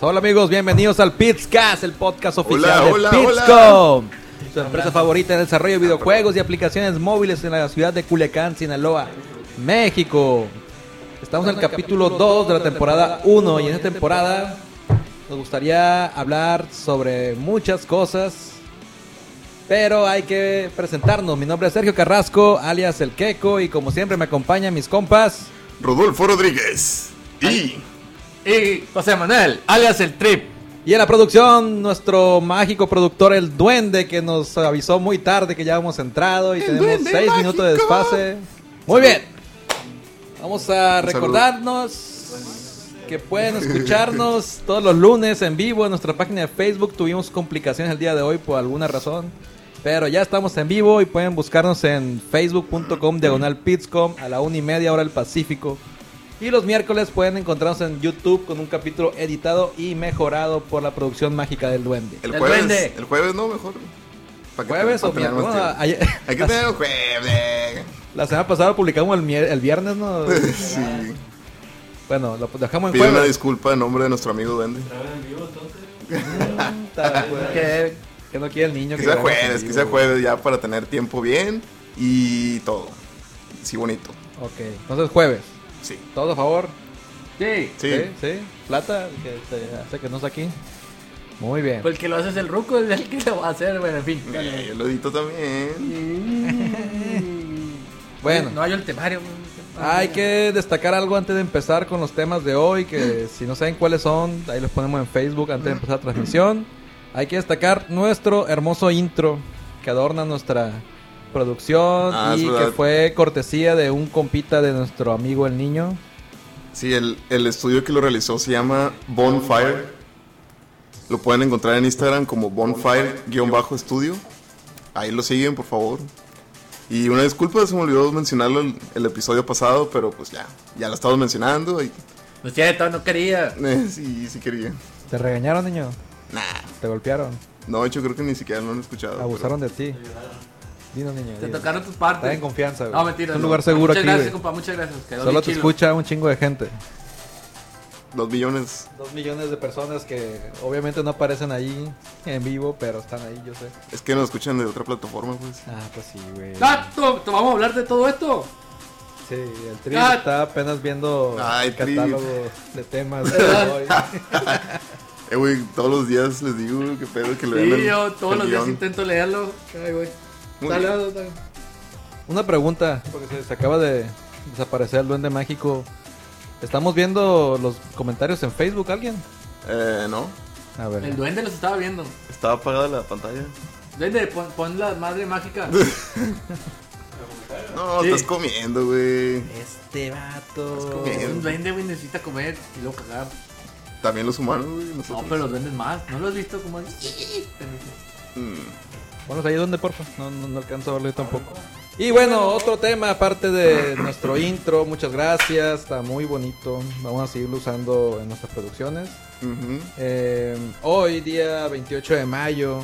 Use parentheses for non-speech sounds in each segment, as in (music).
Hola amigos, bienvenidos al Pizcast, el podcast oficial Hola, de hola, Pizcom. Su empresa favorita en desarrollo de videojuegos y aplicaciones móviles en la ciudad de Culiacán, Sinaloa, México. Estamos en el capítulo 2 de la temporada 1 y en esta temporada nos gustaría hablar sobre muchas cosas, pero hay que presentarnos. Mi nombre es Sergio Carrasco, alias El Queco, y como siempre me acompañan mis compas. Rodolfo Rodríguez. Y Y José Manuel, alias el Trip. Y en la producción, nuestro mágico productor, el Duende, que nos avisó muy tarde que ya hemos entrado y El tenemos Duende seis minutos de mágico. desfase. Muy bien. Vamos a recordarnos que pueden escucharnos (laughs) todos los lunes en vivo en nuestra página de Facebook. Tuvimos complicaciones el día de hoy por alguna razón. Pero ya estamos en vivo y pueden buscarnos en facebook.com diagonal pitscom a la una y media hora del Pacífico. Y los miércoles pueden encontrarnos en YouTube con un capítulo editado y mejorado por la producción mágica del Duende. el El jueves. duende. El jueves, ¿no? Mejor. ¿Para que- ¿Jueves o miércoles? Hay que tener (laughs) un jueves. La semana pasada publicamos el, el viernes, ¿no? (laughs) Sí. Bueno, lo dejamos en Pido una jueves. disculpa en nombre de nuestro amigo Duende. (laughs) Que, que no quiere el niño. Que sea jueves, que sea jueves ya para tener tiempo bien y todo. Sí, bonito. Ok, entonces jueves. Sí. ¿Todos a favor? Sí. Sí. Sí. ¿Sí? ¿Plata? Que te hace que no está aquí. Muy bien. Pues el que lo hace es el ruco, es el que lo va a hacer, bueno, en fin. Eh, yo lo edito también. (laughs) Bueno. No hay el temario. Hay que destacar algo antes de empezar con los temas de hoy, que (laughs) si no saben cuáles son, ahí los ponemos en Facebook antes de empezar la transmisión. Hay que destacar nuestro hermoso intro que adorna nuestra producción Ah, y que fue cortesía de un compita de nuestro amigo el niño. Sí, el, el estudio que lo realizó se llama Bonfire. Lo pueden encontrar en Instagram como Bonfire-estudio. Ahí lo siguen, por favor. Y una disculpa, se me olvidó mencionarlo el, el episodio pasado, pero pues ya, ya lo estamos mencionando. Y, Lo siento, no quería. (laughs) eh, sí, sí quería. ¿Te regañaron, niño? Nah, ¿Te golpearon? no, yo creo que ni siquiera lo han escuchado. ¿Abusaron de ti? Dinos, niño. Te dinos. tocaron tus Está en partes. confianza, güey. No, mentira. Es un no. lugar seguro muchas aquí, gracias, güey. compa, muchas gracias. Quedó Solo bien te chilo. escucha un chingo de gente. Dos millones. Dos millones de personas que obviamente no aparecen ahí en vivo, pero están ahí, yo sé. Es que nos escuchan de otra plataforma, pues. Ah, pues sí, güey. Ah, ¿tú- tú vamos a hablar de todo esto. Sí, el Tri Ah. está apenas viendo Ay, el Tri. catálogo de temas de (laughs) hoy. Eh, güey, todos los días les digo que pedo que le Sí, den el- yo todos el los días intento leerlo. Ay, güey. Muy Dale, bien. dale, dale. Una pregunta, porque se, se acaba de desaparecer el duende mágico. ¿Estamos viendo los comentarios en Facebook alguien? Eh, no. A ver. El duende los estaba viendo. Estaba apagada la pantalla. Duende, pon, pon la madre mágica. (laughs) No, Sí. estás comiendo, güey. Este vato. Un duende, güey, necesita comer y luego cagar. También los humanos, güey. No, pero los duendes más. ¿No lo has visto como Mm. Bueno, ahí donde, porfa. No, no, no alcanzo a verlo yo tampoco. Y bueno, otro tema aparte de (clears throat) nuestro intro. Muchas gracias. Está muy bonito. Vamos a seguirlo usando en nuestras producciones. Eh, hoy, día 28 de mayo,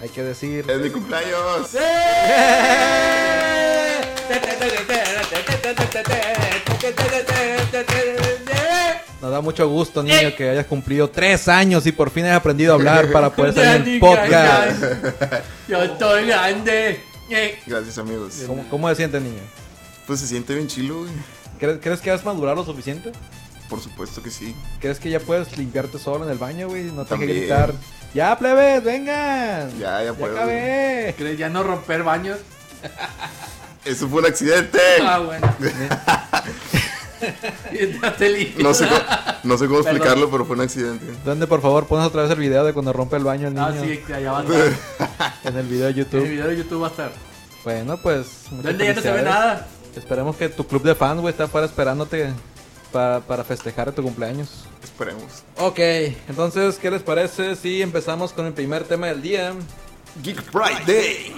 hay que decir... Es mi cumpleaños. Nos da mucho gusto, niño, que hayas cumplido tres años y por fin hayas aprendido a hablar para (laughs) poder salir en podcast. Yo estoy grande. Eh, Gracias, amigos. ¿Cómo, cómo se siente, niño? Pues se siente bien chilo, güey. ¿Crees, crees que has madurado lo suficiente? Por supuesto que sí. ¿Crees que ya puedes limpiarte solo en el baño, güey? No te que gritar. ¡Ya, plebes, vengan! Ya, ya puedo. acabé! ¿Crees ya no romper baños? Eso fue un accidente. Ah, bueno. (laughs) (laughs) No sé, cómo, no sé cómo Perdón. explicarlo, pero fue un accidente. ¿Dónde, por favor, pones otra vez el video de cuando rompe el baño el niño? Ah, sí, allá va a estar. En el video de En el YouTube. video de YouTube va a estar. Bueno, pues... ¿Dónde ya no se ve nada? Esperemos que tu club de fans, güey, está afuera esperándote para, para festejar tu cumpleaños. Esperemos. Ok, entonces, ¿qué les parece si empezamos con el primer tema del día? Geek Friday.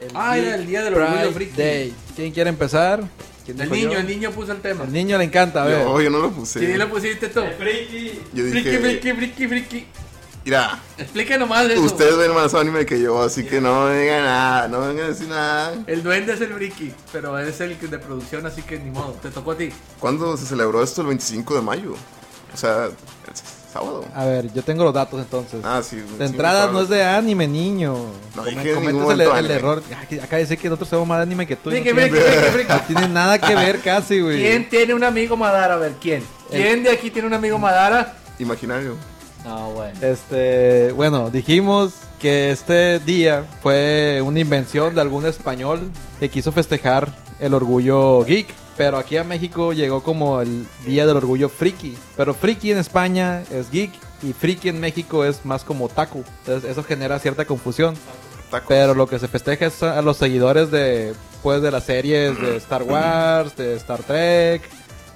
El Ah, era el día del Pride orgullo friki. Day. ¿Quién quiere empezar? ¿Quién El dijo niño, yo? el niño puso el tema. El niño le encanta, a ver. Yo, yo no lo puse. ¿Quién lo pusiste tú? Yo Friki, dije, friki, friki, friki. mira, Explica nomás eso. ustedes ven más anime que yo, así que no me digan nada, no me vengan a decir nada. El duende es el friki, pero es el de producción, así que ni modo. Te tocó a ti. ¿Cuándo se celebró esto? El 25 de mayo. O sea, Sábado. A ver, yo tengo los datos entonces. Ah, sí. de entrada no es de anime, niño. No Come- dije en cometes el, el error. Acá dice que nosotros somos más de anime que tú. y Friki, no, friki, friki, no tiene nada que ver casi, güey. ¿Quién tiene un amigo Madara? A ver, ¿quién? ¿Quién de aquí tiene un amigo Madara? Imaginario. No, bueno. Este, bueno, dijimos que este día fue una invención de algún español que quiso festejar el orgullo geek. Pero aquí a México llegó como el Día del Orgullo Friki. Pero Friki en España es geek y Friki en México es más como taku. Entonces eso genera cierta confusión. Tacos. Pero lo que se festeja es a los seguidores de, pues, de las series de Star (clears throat) Wars, de Star Trek,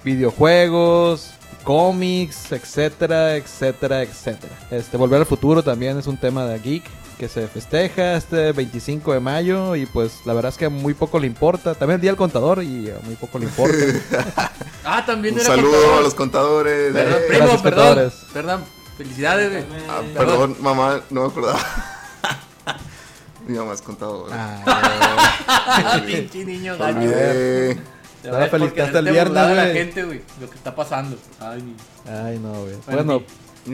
videojuegos, cómics, etcétera, etcétera, etcétera. Este, Volver al futuro también es un tema de geek que se festeja este 25 de mayo y pues la verdad es que muy poco le importa. También el Día del Contador y a muy poco le importa. (laughs) Ah, también Un era saludo contador. a los contadores. Perdón, Eh, primo, perdón. contadores. Perdón. Felicidades, güey. ah, perdón, mamá, no me acordaba. (laughs) Mi mamá es contadora. Ah, (laughs) pinche niño que hasta el viernes, de la güey. gente, güey. Lo que está pasando. Ay, Ay, no, güey. Bueno.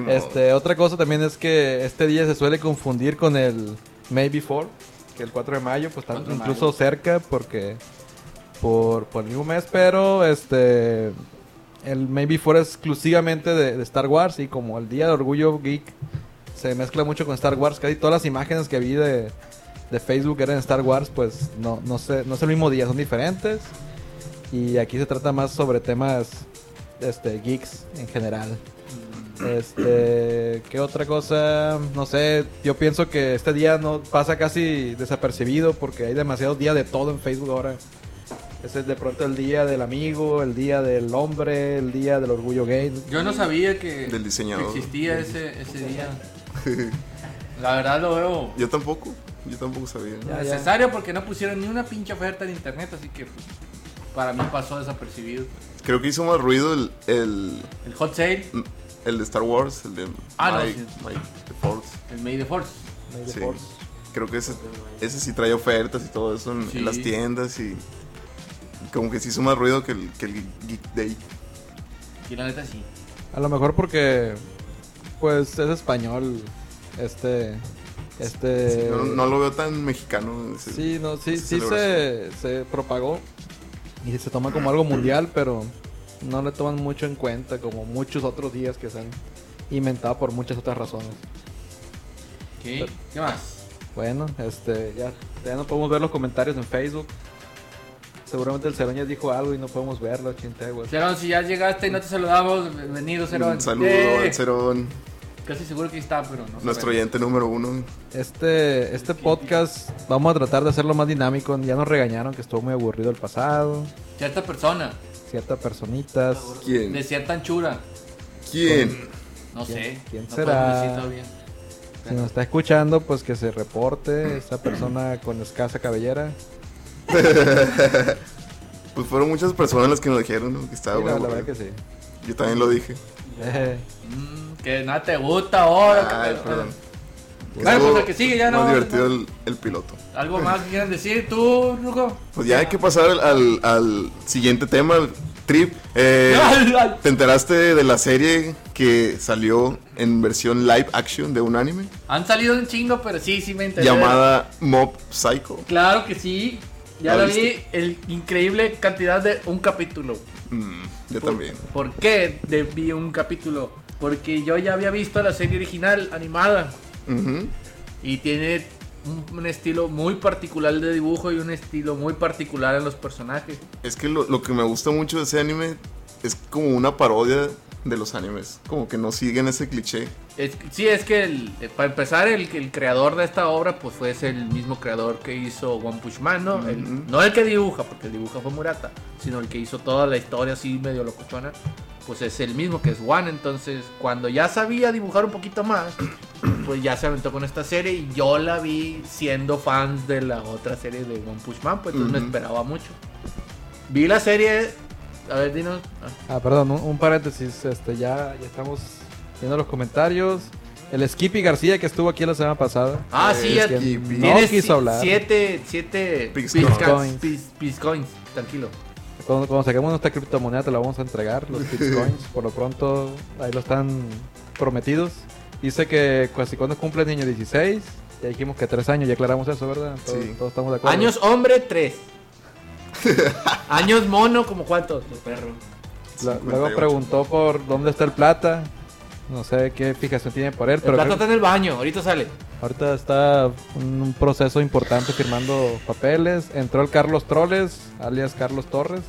Este, otra cosa también es que este día se suele confundir con el May Before, que el 4 de mayo, pues está 4 de incluso mayo. cerca porque por, por el mismo mes, pero este el May Before es exclusivamente de, de Star Wars y como el Día de Orgullo Geek se mezcla mucho con Star Wars, casi todas las imágenes que vi de, de Facebook eran Star Wars, pues no, no, sé, no es el mismo día, son diferentes. Y aquí se trata más sobre temas este, geeks en general. Este, ¿qué otra cosa? No sé, yo pienso que este día no pasa casi desapercibido porque hay demasiados días de todo en Facebook ahora. Ese es de pronto el día del amigo, el día del hombre, el día del orgullo gay. Yo no sabía que Del diseñador. que existía ese, ese día. (laughs) La verdad lo veo Yo tampoco. Yo tampoco sabía. Ya, ya. necesario porque no pusieron ni una pinche oferta en internet, así que pues, para mí pasó desapercibido. Creo que hizo más ruido el, el, El hot sale, el de Star Wars, el de Ah, no, sí. Mike the Force. el May the Force. May the Sí. Force. Creo que ese, ese sí trae ofertas y todo eso en, Sí. en las tiendas y como que sí hizo más ruido que el, que el Geek Day. Y la neta sí. A lo mejor porque, pues, es español. Este, este. No, no lo veo tan mexicano. ese- Sí, no, sí, sí se, se propagó y se toma como algo mundial, pero no le toman mucho en cuenta como muchos otros días que se han inventado por muchas otras razones. ¿Qué? ¿Qué más? Bueno, este, ya, ya no podemos ver los comentarios en Facebook. Seguramente el Cerón ya dijo algo y no podemos verlo, chinteguas. Cerón, si ya llegaste y no te saludamos, bienvenido Cerón. Un saludo ¡Eh! al Cerón, Casi seguro que está, pero no nuestro sabemos. oyente número uno. Este, este podcast vamos a tratar de hacerlo más dinámico. Ya nos regañaron que estuvo muy aburrido el pasado. Cierta persona, Ciertas personitas. de ¿Quién? cierta anchura, ¿Quién? no ¿Quién- sé. quién no será? Si nos está escuchando, pues que se reporte esa persona con escasa cabellera. (laughs) Pues fueron muchas personas las que nos dijeron ¿no? que estaba Sí, la, bueno. la verdad que sí. Yo también lo dije. Eh, Mm, que nada te gusta ahora. Ay, que- perdón. Bueno, Estuvo pues el que sigue ya no. Más divertido el, el piloto. ¿Algo más que quieran decir tú, Rujo? Pues ya hay que pasar al, al- al siguiente tema, Trip. Eh. (laughs) ¿Te enteraste de la serie que salió en versión live action de un anime? Han salido un chingo, pero sí, sí me enteré. Llamada Mob Psycho. Claro que sí. Ya ¿La la vi el increíble cantidad de un capítulo. Mm, yo también. ¿Por qué de- vi un capítulo? Porque yo ya había visto la serie original animada Ujú. y tiene un, un estilo muy particular de dibujo y un estilo muy particular en los personajes. Es que lo, lo que me gusta mucho de ese anime es como una parodia de los animes. Como que no siguen ese cliché. Es, sí, es que el- eh, para empezar, el, el creador de esta obra pues fue ese el mismo creador que hizo One Punch Man, ¿no? El- no el que dibuja, porque el dibuja fue Murata, sino el que hizo toda la historia así medio locochona, pues es el mismo que es One. Entonces, cuando ya sabía dibujar un poquito más, (clears throat) pues ya se aventó con esta serie y yo la vi siendo fans de la otra serie de One Punch Man, pues entonces me Ujú. esperaba mucho. Vi la serie, a ver, dinos. ah, Ah, perdón, un, un paréntesis. Este, ya, ya estamos viendo los comentarios. El Skippy García que estuvo aquí la semana pasada. Ah, sí, ya no quiso hablar. siete, siete Piscoins. piscoins, tranquilo. Cuando, cuando saquemos nuestra criptomoneda te la vamos a entregar, los (laughs) bitcoins. Por lo pronto, ahí lo están prometidos. Dice que casi cuando cumple el niño 16. Ya dijimos que tres años, ya aclaramos eso, ¿verdad? Todos, Sí. todos estamos de acuerdo. Años hombre, tres. (laughs) Años mono, como cuántos? Los perros. La- 58. luego preguntó por dónde está el plata. No sé qué fijación tiene por él, El pero plato creo- está en el baño, ahorita sale. ahorita está un, un proceso importante firmando papeles. Entró el Carlos Troles, alias Carlos Torres.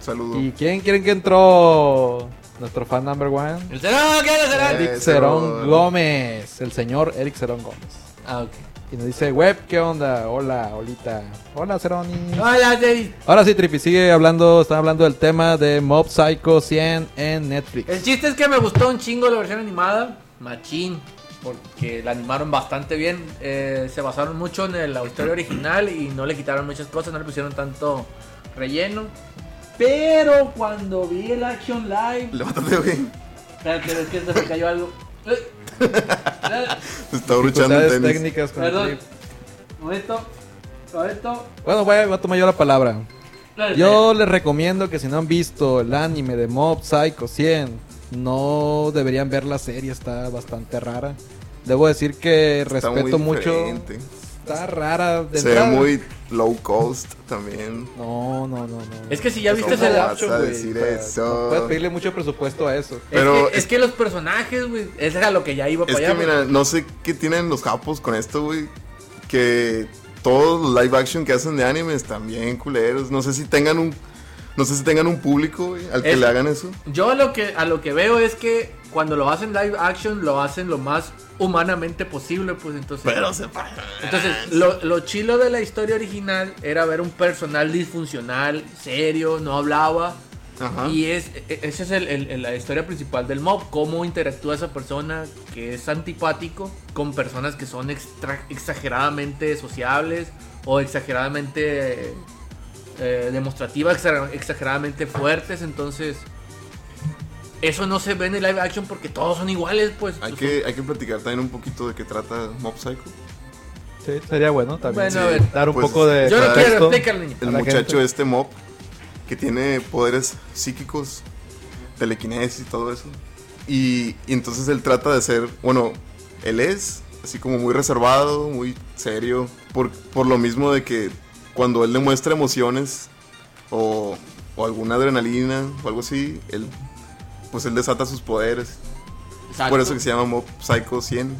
Saludo. ¿Y quién quieren que entró? Nuestro fan number one. ¿El Cerón? ¿Qué es el Cerón? Eh, Eric. Cerón Gómez. El señor Eric Cerón Gómez. Ah, ok. Y nos dice, web, ¿qué onda? Hola, Olita. Hola, Ceroni. Hola, David. Ahora sí, Tripi, sigue hablando, están hablando del tema de Mob Psycho 100 en Netflix. El chiste es que me gustó un chingo la versión animada, machín, porque la animaron bastante bien. Eh, se basaron mucho en el- la historia original y no le quitaron muchas cosas, no le pusieron tanto relleno. Pero cuando vi el action live, Levántate, güey. espérate, es que se me cayó algo. Se (laughs) está Dificultades tenis. técnicas con el Perdón. Trip. Momento, momento. Bueno, voy a, voy a tomar yo la palabra. Yo les recomiendo que si no han visto el anime de Mob Psycho 100, no deberían ver la serie, está bastante rara. Debo decir que Está respeto muy mucho. diferente. Está rara. De Se ve muy low cost también. No, no, no, no. Es que si ya viste ¿Cómo el vas action, a güey, decir eso? no puedes pedirle mucho presupuesto a eso. Pero es, que, es que los personajes, güey, eso era lo que ya iba Es para que allá. güey. mira, no sé qué tienen los japos con esto, güey. Que todos los live action que hacen de anime están bien culeros. No sé si tengan un. No sé si tengan un público, güey, al que Es- le hagan eso. Yo lo que a lo que veo es que cuando lo hacen live action lo hacen lo más humanamente posible, pues entonces. Pero se entonces lo, lo chilo de la historia original era ver un personal disfuncional, serio, no hablaba. Ajá. Y es e- esa es el- la historia principal del mob, cómo interactúa esa persona que es antipático con personas que son extra- exageradamente sociables o exageradamente eh, demostrativas, exa- exageradamente fuertes, entonces eso no se ve en el live action porque todos son iguales, pues. Hay Son- que, hay que platicar también un poquito de qué trata Mob Psycho. Sí, sería bueno también. Bueno, a ver. dar un Pues, poco de Yo no quiero, niño. El la muchacho gente. este Mob que tiene poderes psíquicos, telequinesis y todo eso. Y, y entonces él trata de ser, bueno, él es así como muy reservado, muy serio, por, por lo mismo de que cuando él demuestra emociones o, o alguna adrenalina o algo así, él pues él desata sus poderes. Exacto. Por eso que se llama Mob Psycho 100.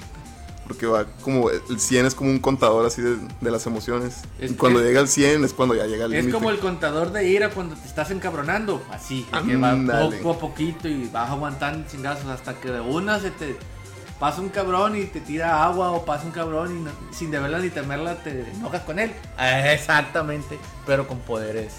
Porque va como, el 100 es como un contador así de, de las emociones. Es y cuando que- llega al 100 es cuando ya llega el Es límite. como el contador de ira cuando te estás encabronando, así, que va poco a poquito y vas aguantando chingazos hasta que de una se te pasa un cabrón y te tira agua o pasa un cabrón y no- sin deberla ni temerla te enojas con él. Ah, Exactamente, pero con poderes,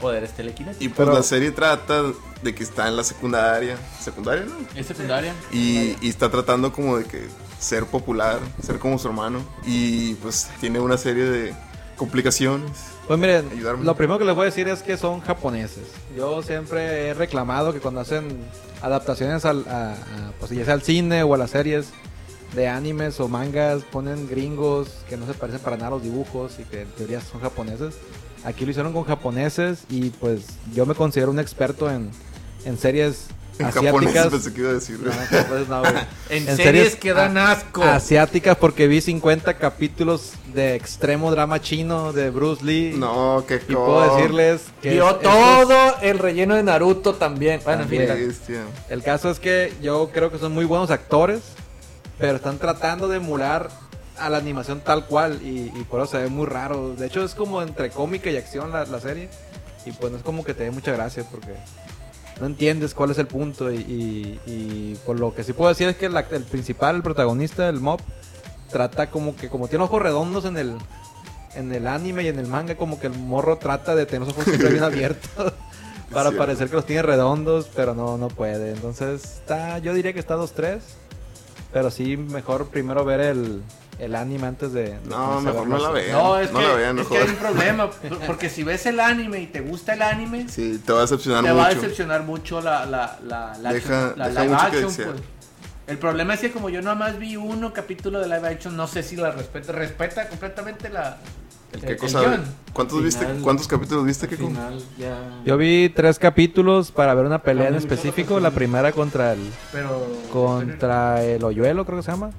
poderes telequinéticos. Y pues Pero- la serie trata de que está en la secundaria. ¿Secundaria, no? ¿Es secundaria? Y, y está tratando como de que ser popular, ser como su hermano. Y pues tiene una serie de complicaciones. Pues miren, Ayudarme. lo primero que les voy a decir es que son japoneses. Yo siempre he reclamado que cuando hacen adaptaciones al, a, a, pues ya sea al cine o a las series de animes o mangas, ponen gringos que no se parecen para nada a los dibujos y que en teoría son japoneses. Aquí lo hicieron con japoneses y pues yo me considero un experto en, en series En asiáticas. pensé que iba a decir. No, pues no, güey. (laughs) En, series, que dan asco. asiáticas porque vi 50 capítulos de extremo drama chino de Bruce Lee. No, qué Y puedo decirles que Vio es- todo el relleno de Naruto también. Bueno, en fin, También. El caso es que yo creo que son muy buenos actores, pero están tratando de emular a la animación tal cual y, y por eso se ve muy raro. De hecho es como entre cómica y acción la, la serie y pues no es como que te dé mucha gracia porque no entiendes cuál es el punto y, y- y por lo que sí puedo decir es que la- el principal, el protagonista del mob, trata como que como tiene ojos redondos en el en el anime y en el manga como que el morro trata de tener los ojos siempre bien (laughs) abiertos para parecer que los tiene redondos, pero no no puede. Entonces, está yo diría que está 2-3, pero sí mejor primero ver el, el anime antes de, de No, mejor no la vean. No, es, No que, la vean, es que hay un problema. Porque si ves el anime y te gusta el anime, Sí, te va a decepcionar te va a mucho. decepcionar mucho la, la, la, la, Deja- action- la deja live mucho que action. Pues. El problema es que como yo nada más vi uno capítulo de live action, no sé si la respeta, respeta completamente la, El El- que el cosa. ¿Cuántos viste? Final. ¿Cuántos capítulos viste, final ya... Yo vi tres capítulos para ver una pelea en luchó específico. La primera contra el Pero. contra el Hoyuelo, creo que se llama.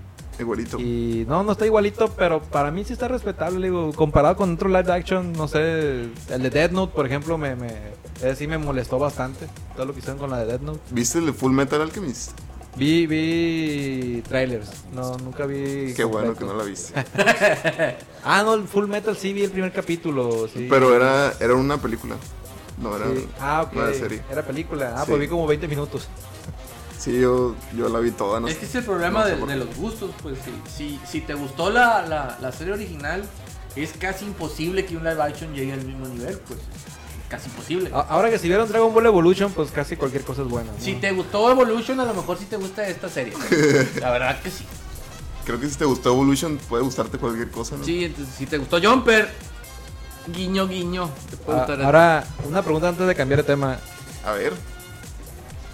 Igualito. Y no, no está igualito, pero para mí sí está respetable. le Digo, comparado con otro live action, no sé, el de Dead Note, por ejemplo, me, me, ese sí me molestó bastante. Todo lo que hicieron con la de Dead Note. ¿Viste el de Full Metal Alchemist? Vi, vi trailers. No, nunca vi. Qué bueno que no la viste. (laughs) Ah, no, el Full Metal sí vi el primer capítulo. Sí. Pero era, era una película. No era. Sí. Ah, era serie. Era película. Ah, Sí. pues vi como 20 minutos. Sí, yo, yo la vi toda. No Es sé. que es el problema no sé de, los gustos, pues si, si, si te gustó la, la, la serie original, es casi imposible que un live action llegue al mismo nivel, pues casi imposible. A- Ahora que si vieron Dragon Ball Evolution, pues casi cualquier cosa es buena. ¿no? Si te gustó Evolution, a lo mejor sí te gusta esta serie. (laughs) La verdad que sí. Creo que si te gustó Evolution, puede gustarte cualquier cosa, ¿no? Sí, entonces si te gustó Jumper, guiño, guiño. Te puede Ah, gustar. ahora, una pregunta antes de cambiar de tema. A ver.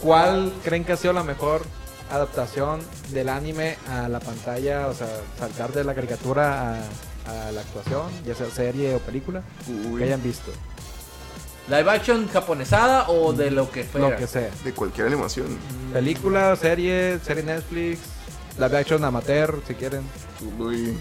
¿Cuál creen que ha sido la mejor adaptación del anime a la pantalla? O sea, saltar de la caricatura a, a la actuación, ya sea serie o película, Uy, que hayan visto. Live action japonesada o de lo que fuera. Lo que sea. de cualquier animación. Película, serie, serie Netflix, live action amateur, si quieren. Uy.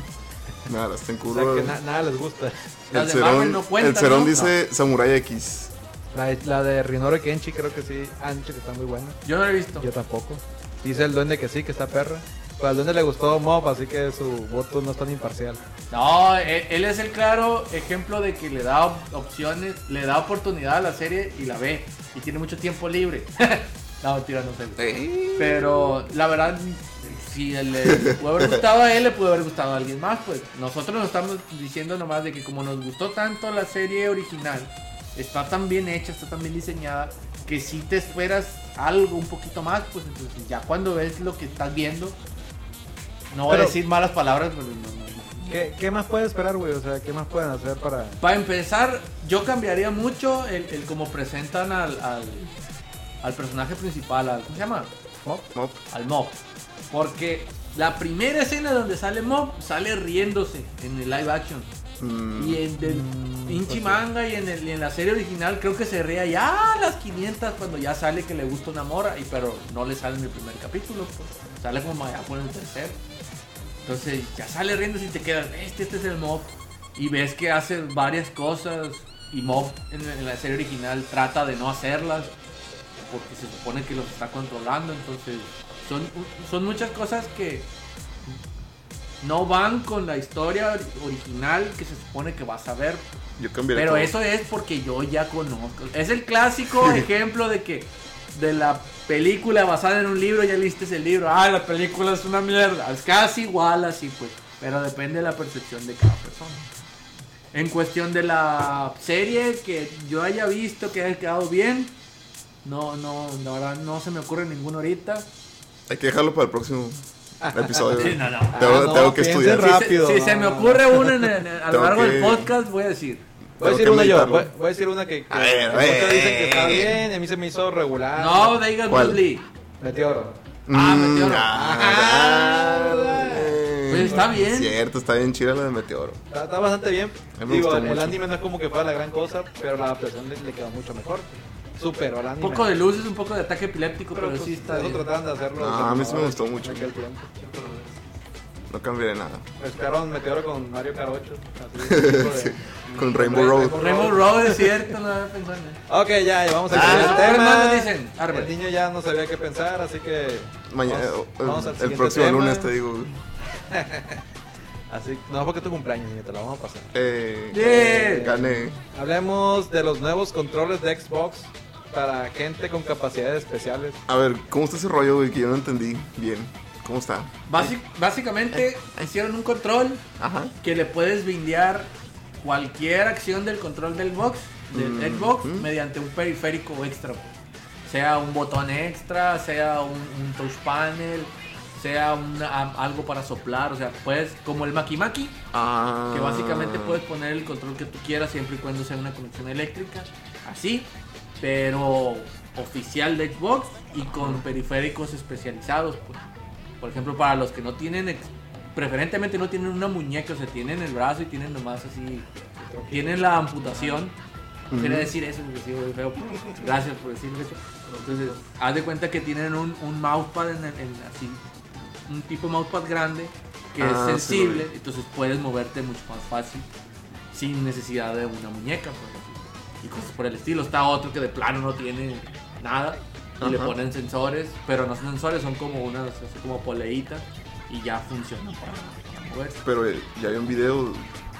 Nada, está en O sea, que na- nada les gusta. Las el Cerón, no cuentan, el Cerón ¿no? dice Samurai X. La, la de Rinoro Kenshi creo que sí. Anche, que está muy buena. Yo no lo he visto. Yo tampoco. Dice el duende que sí, que está perra. Pues al duende le gustó Mob, así que su voto no es tan imparcial. No, él, él es el claro ejemplo de que le da op- opciones, le da oportunidad a la serie y la ve. Y tiene mucho tiempo libre. (laughs) no, mentira, no sé. Pero la verdad, si le pudo haber gustado a él, le pudo haber gustado a alguien más. Pues nosotros nos estamos diciendo nomás de que como nos gustó tanto la serie original, está tan bien hecha, está tan bien diseñada, que si te esperas algo un poquito más, pues entonces ya cuando ves lo que estás viendo, no voy a decir malas palabras, pero no, no. ¿Qué, qué más pueden esperar, güey? O sea, ¿qué más pueden hacer para...? Para empezar, yo cambiaría mucho el, el cómo presentan al, al, al personaje principal, al, ¿cómo se llama? Mob? Mob. Al Mob. Porque la primera escena donde sale Mob sale riéndose en el live action. Mm, Y en el Mm, pinche pues sí. manga y en, el- y en la serie original creo que se ría ya a las 500 cuando ya sale que le gusta una mora, y, pero no le sale en el primer capítulo, pues. sale como allá por el tercero. Entonces ya sale riendo y te quedas, este, este es el Mob. Y ves que hace varias cosas y Mob en, en la serie original trata de no hacerlas porque se supone que los está controlando. Entonces son, son muchas cosas que no van con la historia ori- original que se supone que vas a ver. yo Pero todo. eso es porque yo ya conozco. Es el clásico ejemplo de que de la película basada en un libro ya leíste el libro. Ah, la película es una mierda. Es casi igual así pues. Pero depende de la percepción de cada persona. En cuestión de la serie que yo haya visto que haya quedado bien. No, no, la verdad no se me ocurre ninguna ahorita. Hay que dejarlo para el próximo episodio. Sí, no, no. Tengo, Ah, no, tengo que estudiar. Si se- rápido. Si, se me ocurre una en- en- a lo largo que- del podcast, voy a decir. Voy a decir una yo. Voy, voy a decir una que, que A ver, a que muchos ver. dicen que está bien y a mí se me hizo regular. No. Bruce Lee. Meteoro. Ah, Mm, Meteoro. ah, Pues eh, está bien. Cierto, está bien chida la de Meteoro. Está, está bastante bien. Digo, el mucho. anime no es como que fuera la gran cosa, pero la adaptación le, le quedó mucho mejor. Superó al Un poco de luces, un poco de ataque epiléptico, pero, pues, sí está bien. trataban de hacerlo. No, a mí sí me gustó mucho. en aquel tiempo. No cambiaré nada. Esperaron Meteoro con Mario 8. así, (laughs) con Rainbow Road. Rainbow Road es cierto, no había pensado en eso. Ok, ya, ya vamos a Ah, cambiar ¿qué el tema. dicen? El niño ya no sabía qué pensar, así que. Mañana, Vamos- el- vamos al el, siguiente próximo tema. lunes te digo. (laughs) Así, no, porque es tu cumpleaños, niño, te lo vamos a pasar. Eh, Bien. Gané. Hablemos de los nuevos controles de Xbox para gente con capacidades especiales. A ver, ¿cómo está ese rollo, güey? Que yo no entendí bien. ¿Cómo está? Básic- básicamente hicieron un control Ajá. que le puedes bindear cualquier acción del control del box, del Mm, Xbox, mm. mediante un periférico extra. Sea un botón extra, sea un, un touch panel, sea una- algo para soplar, o sea, puedes, como el Maki Maki, Ah. que básicamente puedes poner el control que tú quieras siempre y cuando sea una conexión eléctrica, así, pero oficial de Xbox y con periféricos especializados, pues. Por ejemplo, para los que no tienen preferentemente no tienen una muñeca, o sea, tienen el brazo y tienen nomás así, tienen la amputación. No Quería decir eso porque sí, muy feo. Gracias por decirlo eso. Entonces, haz de cuenta que tienen un, un mousepad en, el- en así, un tipo mousepad grande que Ah, es sí, sensible, entonces puedes moverte mucho más fácil sin necesidad de una muñeca pues, y cosas por el estilo. Está otro que de plano no tiene nada y le Ajá. ponen sensores, pero no son sensores, son como unas así como poleitas y ya funciona para, moverse. Pero eh, ya hay un video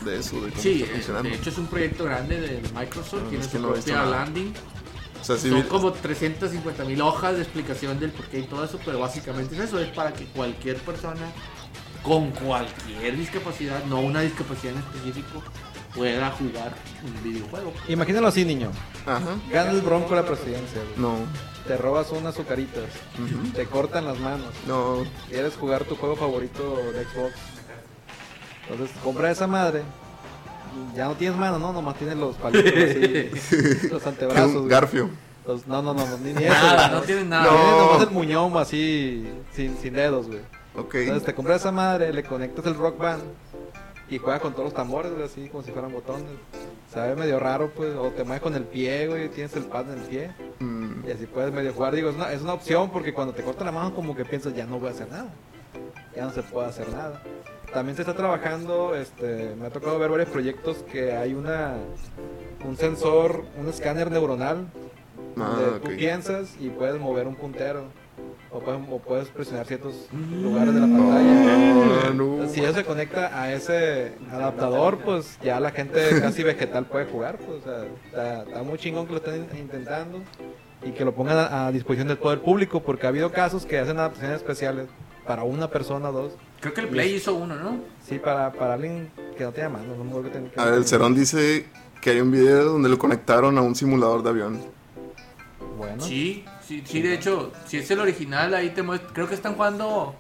de eso, de cómo Sí, está eh, funcionando. de hecho es un proyecto grande de Microsoft, No, tiene es que su no propia landing. o sea, sí, Son vi- como 350 mil hojas de explicación del porqué y todo eso, pero básicamente es eso, es para que cualquier persona con cualquier discapacidad, no una discapacidad en específico, pueda jugar un videojuego. Imagínalo así, niño. Ajá. Gana el bronco la presidencia, güey. No, Te robas unas azucaritas. Ujú. Te cortan las manos. no. Quieres jugar tu juego favorito de Xbox. Entonces, compra esa madre. Ya no tienes mano, ¿no? Nomás tienes los palitos así. (laughs) los antebrazos. Un güey. Garfio. Los- no, no, no, no, ni, ni eso. Nada, güey. no tienen nada. No. Tienes nomás el muñón así, sin, sin dedos, güey. Ok. Entonces te compras esa madre, le conectas el rock band y juegas con todos los tambores, güey, así como si fueran botones. Sabe medio raro, pues, o te mueves con el pie, güey, tienes el pad en el pie. Mm, Y así puedes medio jugar. Digo, es una, es una opción porque cuando te cortan la mano, como que piensas, ya no voy a hacer nada. Ya no se puede hacer nada. También se está trabajando, este, me ha tocado ver varios proyectos que hay una un sensor, un escáner neuronal Ah, donde ok. tú piensas y puedes mover un puntero o puedes, o puedes presionar ciertos lugares de la pantalla. Ah, no. Si eso se conecta a ese adaptador, pues ya la gente casi vegetal puede jugar. Pues, o sea, está, está muy chingón que lo estén intentando y que lo pongan a, a disposición de todo el público, porque ha habido casos que hacen adaptaciones especiales para una persona o dos. Creo que el Play hizo uno, ¿no? Sí, para, para alguien que no tenga mano. No me que tenga- que A ver, el Cerón dice que hay un video donde lo conectaron a un simulador de avión. Bueno, Sí, sí, sí, de hecho, si es el original, ahí te muestra, creo que están jugando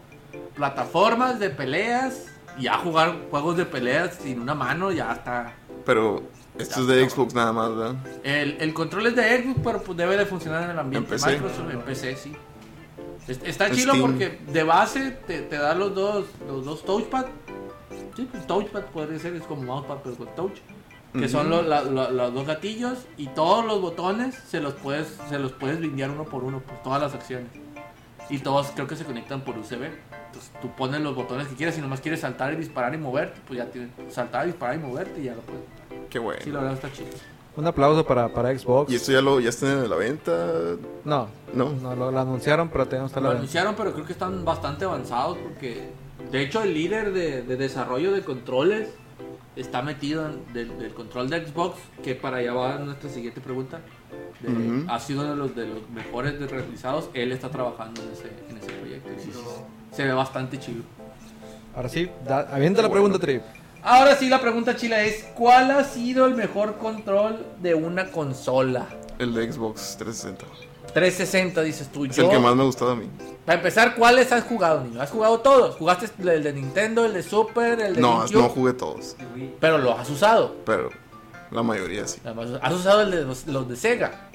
plataformas de peleas y ya jugar juegos de peleas sin una mano ya está. Pero esto es de Xbox nada más, ¿verdad? El, el control es de Xbox, pero pues debe de funcionar en el ambiente En PC. Microsoft, en PC, sí. Es- Está chido porque de base te, te da los dos, los dos touchpad. Sí, pues touchpad podría ser, es como mousepad pero con touch. Que son lo- la- la- los dos gatillos y todos los botones se los puedes se los puedes brindear uno por uno, pues todas las acciones. Y todos creo que se conectan por USB. Entonces tú pones los botones que quieras y nomás quieres saltar y disparar y moverte, pues ya tienes saltar, disparar y moverte y ya lo puedes. Qué bueno. Sí, la verdad está chido. un aplauso para, para Xbox. ¿Y esto ya lo ya está en la venta? No, No. no lo, lo anunciaron, pero tenemos que Lo anunciaron, pero creo que están bastante avanzados porque, de hecho, el líder de, de desarrollo de controles está metido en del, del control de Xbox, que para allá va nuestra siguiente pregunta. de- Ujú. Ha sido uno de los, de los mejores de realizados. Él está trabajando en ese, en ese proyecto. y sí, sí, se ve bastante chido. Ahora sí, da, avienta la pregunta, Trip. Ahora sí, la pregunta chila es: ¿Cuál ha sido el mejor control de una consola? El de Xbox 360. 360, dices tú. Es Yo- el que más me ha gustado a mí. Para empezar, ¿cuáles has jugado, niño? ¿Has jugado todos? ¿Jugaste el de Nintendo, el de Super, el de No, GameCube? no jugué todos, Pero lo has usado. pero la mayoría sí. ¿Has usado el de los, los de Sega?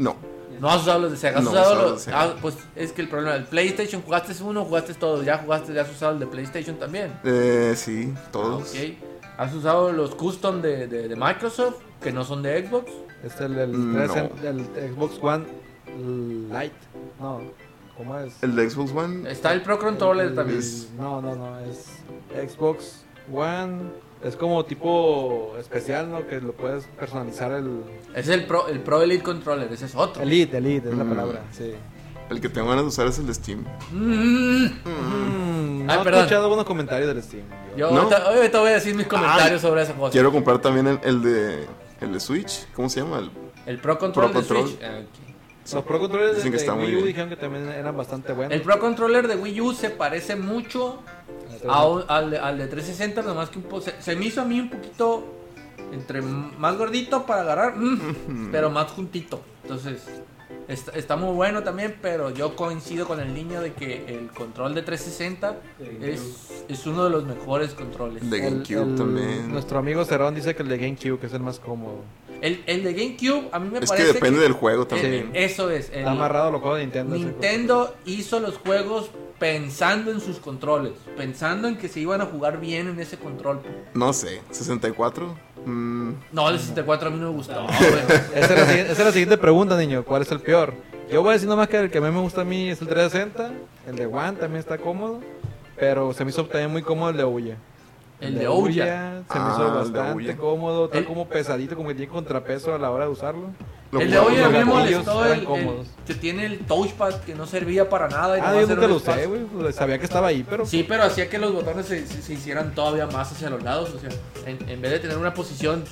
No, No has usado los de Sega. ¿Has No, usado usado los los de Sega. Ah, pues es que el problema del PlayStation, jugaste uno, jugaste todo. Ya jugaste, ya has usado el de PlayStation también. eh, sí, todos. Ah, ok. ¿Has usado los custom de, de- de Microsoft, que no son de Xbox? Es el, el, Mm, 360 el Xbox One Lite. No, ¿cómo es? El de Xbox One, Está el Pro Controller El- también. es- No, no, no, es Xbox One. Es como tipo especial, ¿no? Que lo puedes personalizar el Es el Pro, el Pro Elite Controller, ese es otro. Elite, Elite es la Mm. palabra, sí. el que tengo ganas de usar es el de Steam. Mm. Mm, no Ay, he perdón. escuchado buenos comentarios del Steam. yo. ¿No? ahorita, ahorita voy a decir mis comentarios sobre esa cosa. Quiero comprar también el, el de el de Switch. ¿Cómo se llama? El- El Pro Controller Pro de. Switch. Ah. Los Pro Controllers Dicen que de muy Wii U bien. dijeron que también eran bastante buenos. El Pro Controller de Wii U se parece mucho a un- al, de- al de 360, nomás que un po- se, se me hizo a mí un poquito entre m- más gordito para agarrar, mm, (laughs) pero más juntito. Entonces, está, está muy bueno también, pero yo coincido con el niño de que el control de 360 es, es uno de los mejores controles. De GameCube el- también. Nuestro amigo Cerón dice que el de GameCube que es el más cómodo. El, el de GameCube a mí me Es que parece depende del juego eh, también. Eso es. el- Está amarrado los juegos de Nintendo. Nintendo hizo los juegos pensando en sus controles, pensando en que se iban a jugar bien en ese control. No sé, 64. Mm, No, el 64 a mí no me gustó. Esa es, la, siguiente- esa es la siguiente pregunta, niño. ¿Cuál es el peor? Yo voy a decir nomás que el que a mí me gusta a mí es el 360. El de One también está cómodo. Pero se me hizo también muy cómodo el de Ouya. El de Ouya. Se me Ah, hizo bastante Ouya. cómodo. Está El- como pesadito, como que tiene contrapeso a la hora de usarlo. lo el de a mí me molestó eran el, cómodos. el- que tiene el touchpad que no servía para nada. y Ah, nomás yo nunca un lo usé, güey. pues, Sabía que estaba ahí, pero. Sí, pero hacía que los botones se, se- se hicieran todavía más hacia los lados. O sea, en, en vez de tener una posición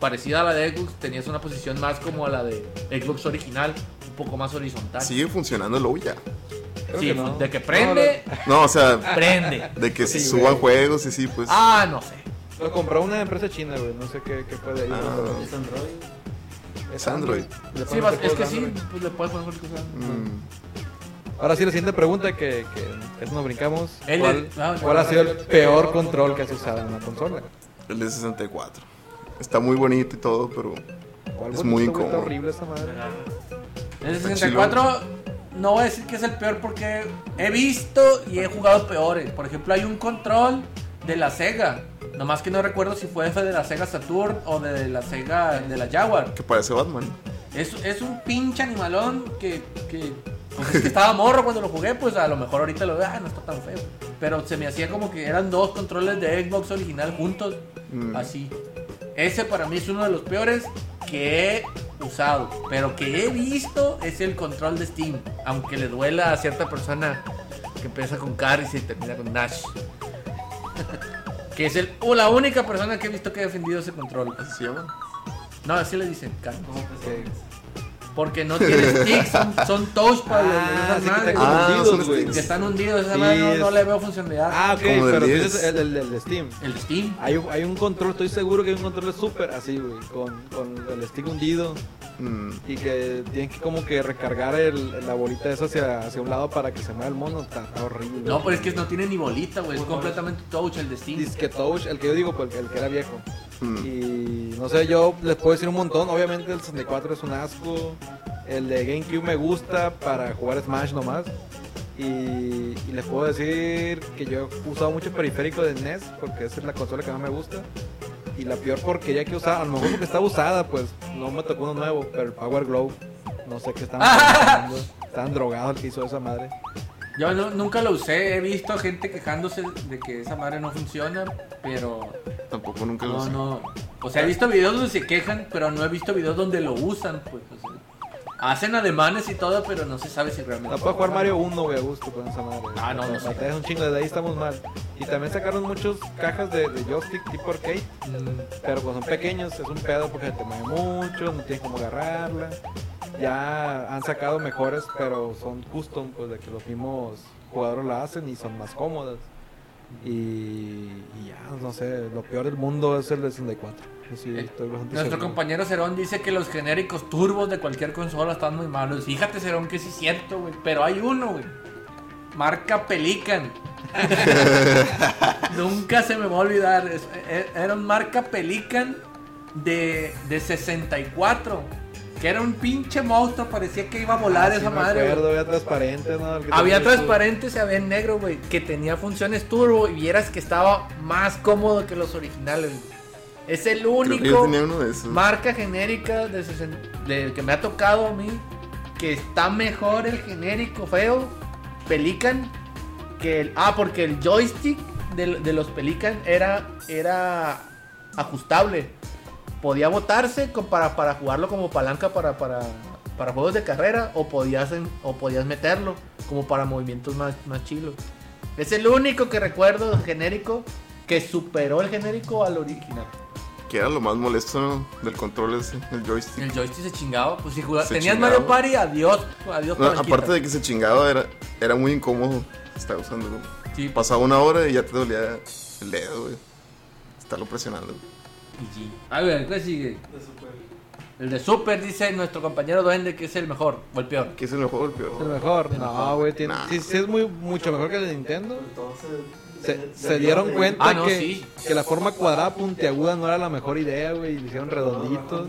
parecida a la de Xbox, tenías una posición más como la de Xbox original, un poco más horizontal. Sigue funcionando el Ouya. Creo Sí, que no. de que prende, No, o sea, prende. de que se Sí, suban güey. juegos y sí, pues. Ah, no sé. Lo compró una empresa china, güey. No sé qué, qué fue de ahí. Ah. Es Android. Es Android. Sí, vas- es que sí, pues le puedes poner cualquier cosa. Mm, Ahora sí, la siguiente pregunta que, que nos brincamos. El de- ¿Cuál, ah, cuál ha sido el peor control que has usado en una consola? el de 64. Está muy bonito y todo, pero. ¿Cuál Es muy incómodo. horrible esa madre. El Está 64 no voy a decir que es el peor porque he visto y he jugado peores. Por ejemplo, hay un control de la Sega. Nomás que no recuerdo si fue ese de la Sega Saturn o de la Sega de la Jaguar. Que parece Batman. Es, es un pinche animalón que, que, pues es que estaba morro cuando lo jugué, pues a lo mejor ahorita lo veo, ah, no está tan feo. Pero se me hacía como que eran dos controles de Xbox original juntos, Mm. así. Ese para mí es uno de los peores que he usado, pero que he visto es el control de Steam, aunque le duela a cierta persona que empieza con Car y se termina con Nash. que es el, o la única persona que he visto que ha defendido ese control. ¿Así se llama? No, así le dicen, Car. Porque no tiene (laughs) sticks, son, son touchpad. Ah, esas sí que Ah, hundidos, son güey. sticks. que están hundidos, esa Sí, madre no, no le veo funcionalidad. Ah, ok, pero tú 10. dices el, el, el de Steam. El Steam. Hay un, hay un control, estoy seguro que hay un control súper así, güey, con, con el stick hundido Mm, y que tienes que como que recargar el, la bolita esa hacia, hacia un lado para que se mueva el mono, está, está horrible. No, pero es que no tiene ni bolita, güey. Es completamente touch el de Steam. Disque Touch, el que yo digo, pues, el que era viejo. mm. Y no sé, yo les puedo decir un montón. Obviamente el 64 es un asco. El de GameCube me gusta para jugar Smash nomás. Y, y les puedo decir que yo he usado mucho periférico de NES porque esa es la consola que más me gusta. Y la peor porquería que usaba, a lo mejor porque está usada, pues no me tocó uno nuevo, pero el Power Glove, no sé qué estaban. Estaban (laughs) drogados el que hizo esa madre. Yo no- nunca lo usé. He visto gente quejándose de que esa madre no funciona. Pero Tampoco nunca lo no, sé. no. O sea, he visto videos donde se quejan, pero no he visto videos donde lo usan. Pues, o sea, hacen ademanes y todo, pero no se sabe si realmente. No puedo jugar Mario 1, güey, a gusto con esa madre. Ah, no, no sé. Un chingo, desde ahí estamos mal. Y también sacaron muchas cajas de, de joystick tipo arcade. Mm, Pero cuando son pequeños es un pedo porque te mueve mucho, no tienes cómo agarrarla. Ya han sacado mejores, pero son custom, pues de que los mismos jugadores la hacen y son más cómodas. Y, y ya, no sé, lo peor del mundo es el de 64. Sí Eh, estoy Nuestro seguro. compañero Cerón dice que los genéricos turbos de cualquier consola están muy malos. Fíjate, Cerón, que sí es cierto, güey. Pero hay uno, güey. Marca Pelican. (laughs) Nunca se me va a olvidar. E- Era un marca Pelican de, de 64. Que era un pinche monstruo. Parecía que iba a volar Ah, esa madre. acuerdo, había transparente, ¿no? El que Había transparentes y había en negro, güey. Que tenía funciones turbo. Y vieras que estaba más cómodo que los originales. güey. Es el único tenía uno de esos. marca genérica de, de- que me ha tocado a mí que está mejor el genérico feo Pelican que el ah porque el joystick de, de los Pelican era era ajustable. Podía botarse con- para, para jugarlo como palanca para, para, para juegos de carrera o podías en- o podías meterlo como para movimientos más, más chilos. Es el único que recuerdo genérico que superó el genérico al original Que era lo más molesto del control ese, el joystick. El joystick se chingaba, pues si jugabas, Se tenías chingaba. Mario Party, adiós, adiós No, aparte de que se chingaba, era, era muy incómodo estar usándolo. Sí, Pasaba una hora y ya te dolía el dedo, güey. Estarlo presionando. PG. A ver, ¿qué sigue? El de Super dice nuestro compañero Duende que es el mejor o el peor. ¿Qué es el mejor o el ¿Es el peor? mejor? No, güey, tiene- Nah. sí, sí es muy, mucho mejor que el de Nintendo. Entonces, Se, se dieron cuenta Ah, no, que, sí. que la forma cuadrada puntiaguda no era la mejor idea, güey, y le hicieron redonditos.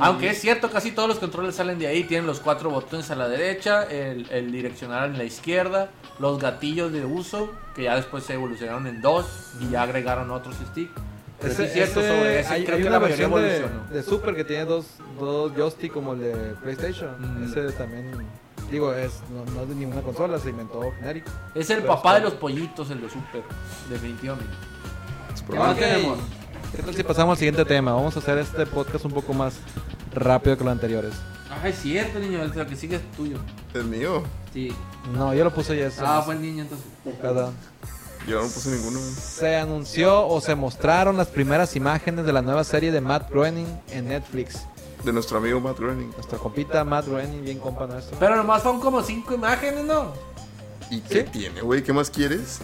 Aunque es cierto, casi todos los controles salen de ahí. Tienen los cuatro botones a la derecha, el, el direccional en la izquierda, los gatillos de uso, que ya después se evolucionaron en dos y ya agregaron otros sticks. Pero sí es cierto ese- sobre ese, hay, creo hay que una la versión de, de Super que tiene dos, dos joystick como el de PlayStation. Mm. Ese también, digo, es, no, no es de ninguna consola, se inventó genérico. Es el Pero papá de los pollitos, el de Super, definitivamente. ¿Qué tenemos? ¿Qué tal si pasamos al siguiente tema? Vamos a hacer este podcast un poco más rápido que los anteriores. Ah, es cierto, niño, el que sigue es tuyo. Es mío. Sí. No, yo lo puse ya. eso. Ah, buen niño, entonces. Perdón. Yo no puse ninguno. Se anunció o se mostraron las primeras imágenes de la nueva serie de Matt Groening en Netflix. De nuestro amigo Matt Groening. Nuestro compita Matt Groening, bien compa nuestro. Pero nomás son como cinco imágenes, ¿no? ¿Y qué tiene, güey? ¿Qué más quieres?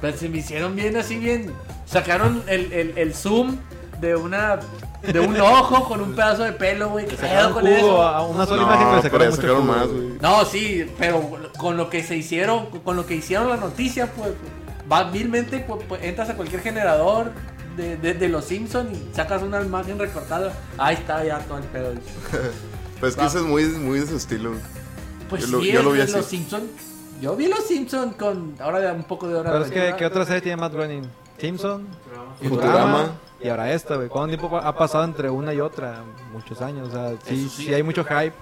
Pero se me hicieron bien así, bien. Sacaron el, el, el zoom de una. De un ojo con un pedazo de pelo, güey. ¿Qué pedo Sacaron con eso? a una sola imagen No, le pero sacaron mucho más, güey. güey. No, sí, pero con lo que se hicieron, con lo que hicieron la noticia, pues, va vilmente, pues, pues, entras a cualquier generador de, de, de los Simpsons y sacas una imagen recortada. Ahí está ya todo el pedo. (laughs) Pues es que Va. ese es muy, muy de su estilo. Pues Yo lo- sí, yo es lo vi de así. los Simpsons. Yo vi los Simpsons con ahora un poco de hora Pero de es que. ¿qué otra serie tiene Matt Groening? Simpson, Futurama. y ahora esta, güey. ¿Cuánto tiempo ha pasado entre una y otra? Muchos años, o sea, sí, Eso sí. sí hay mucho hype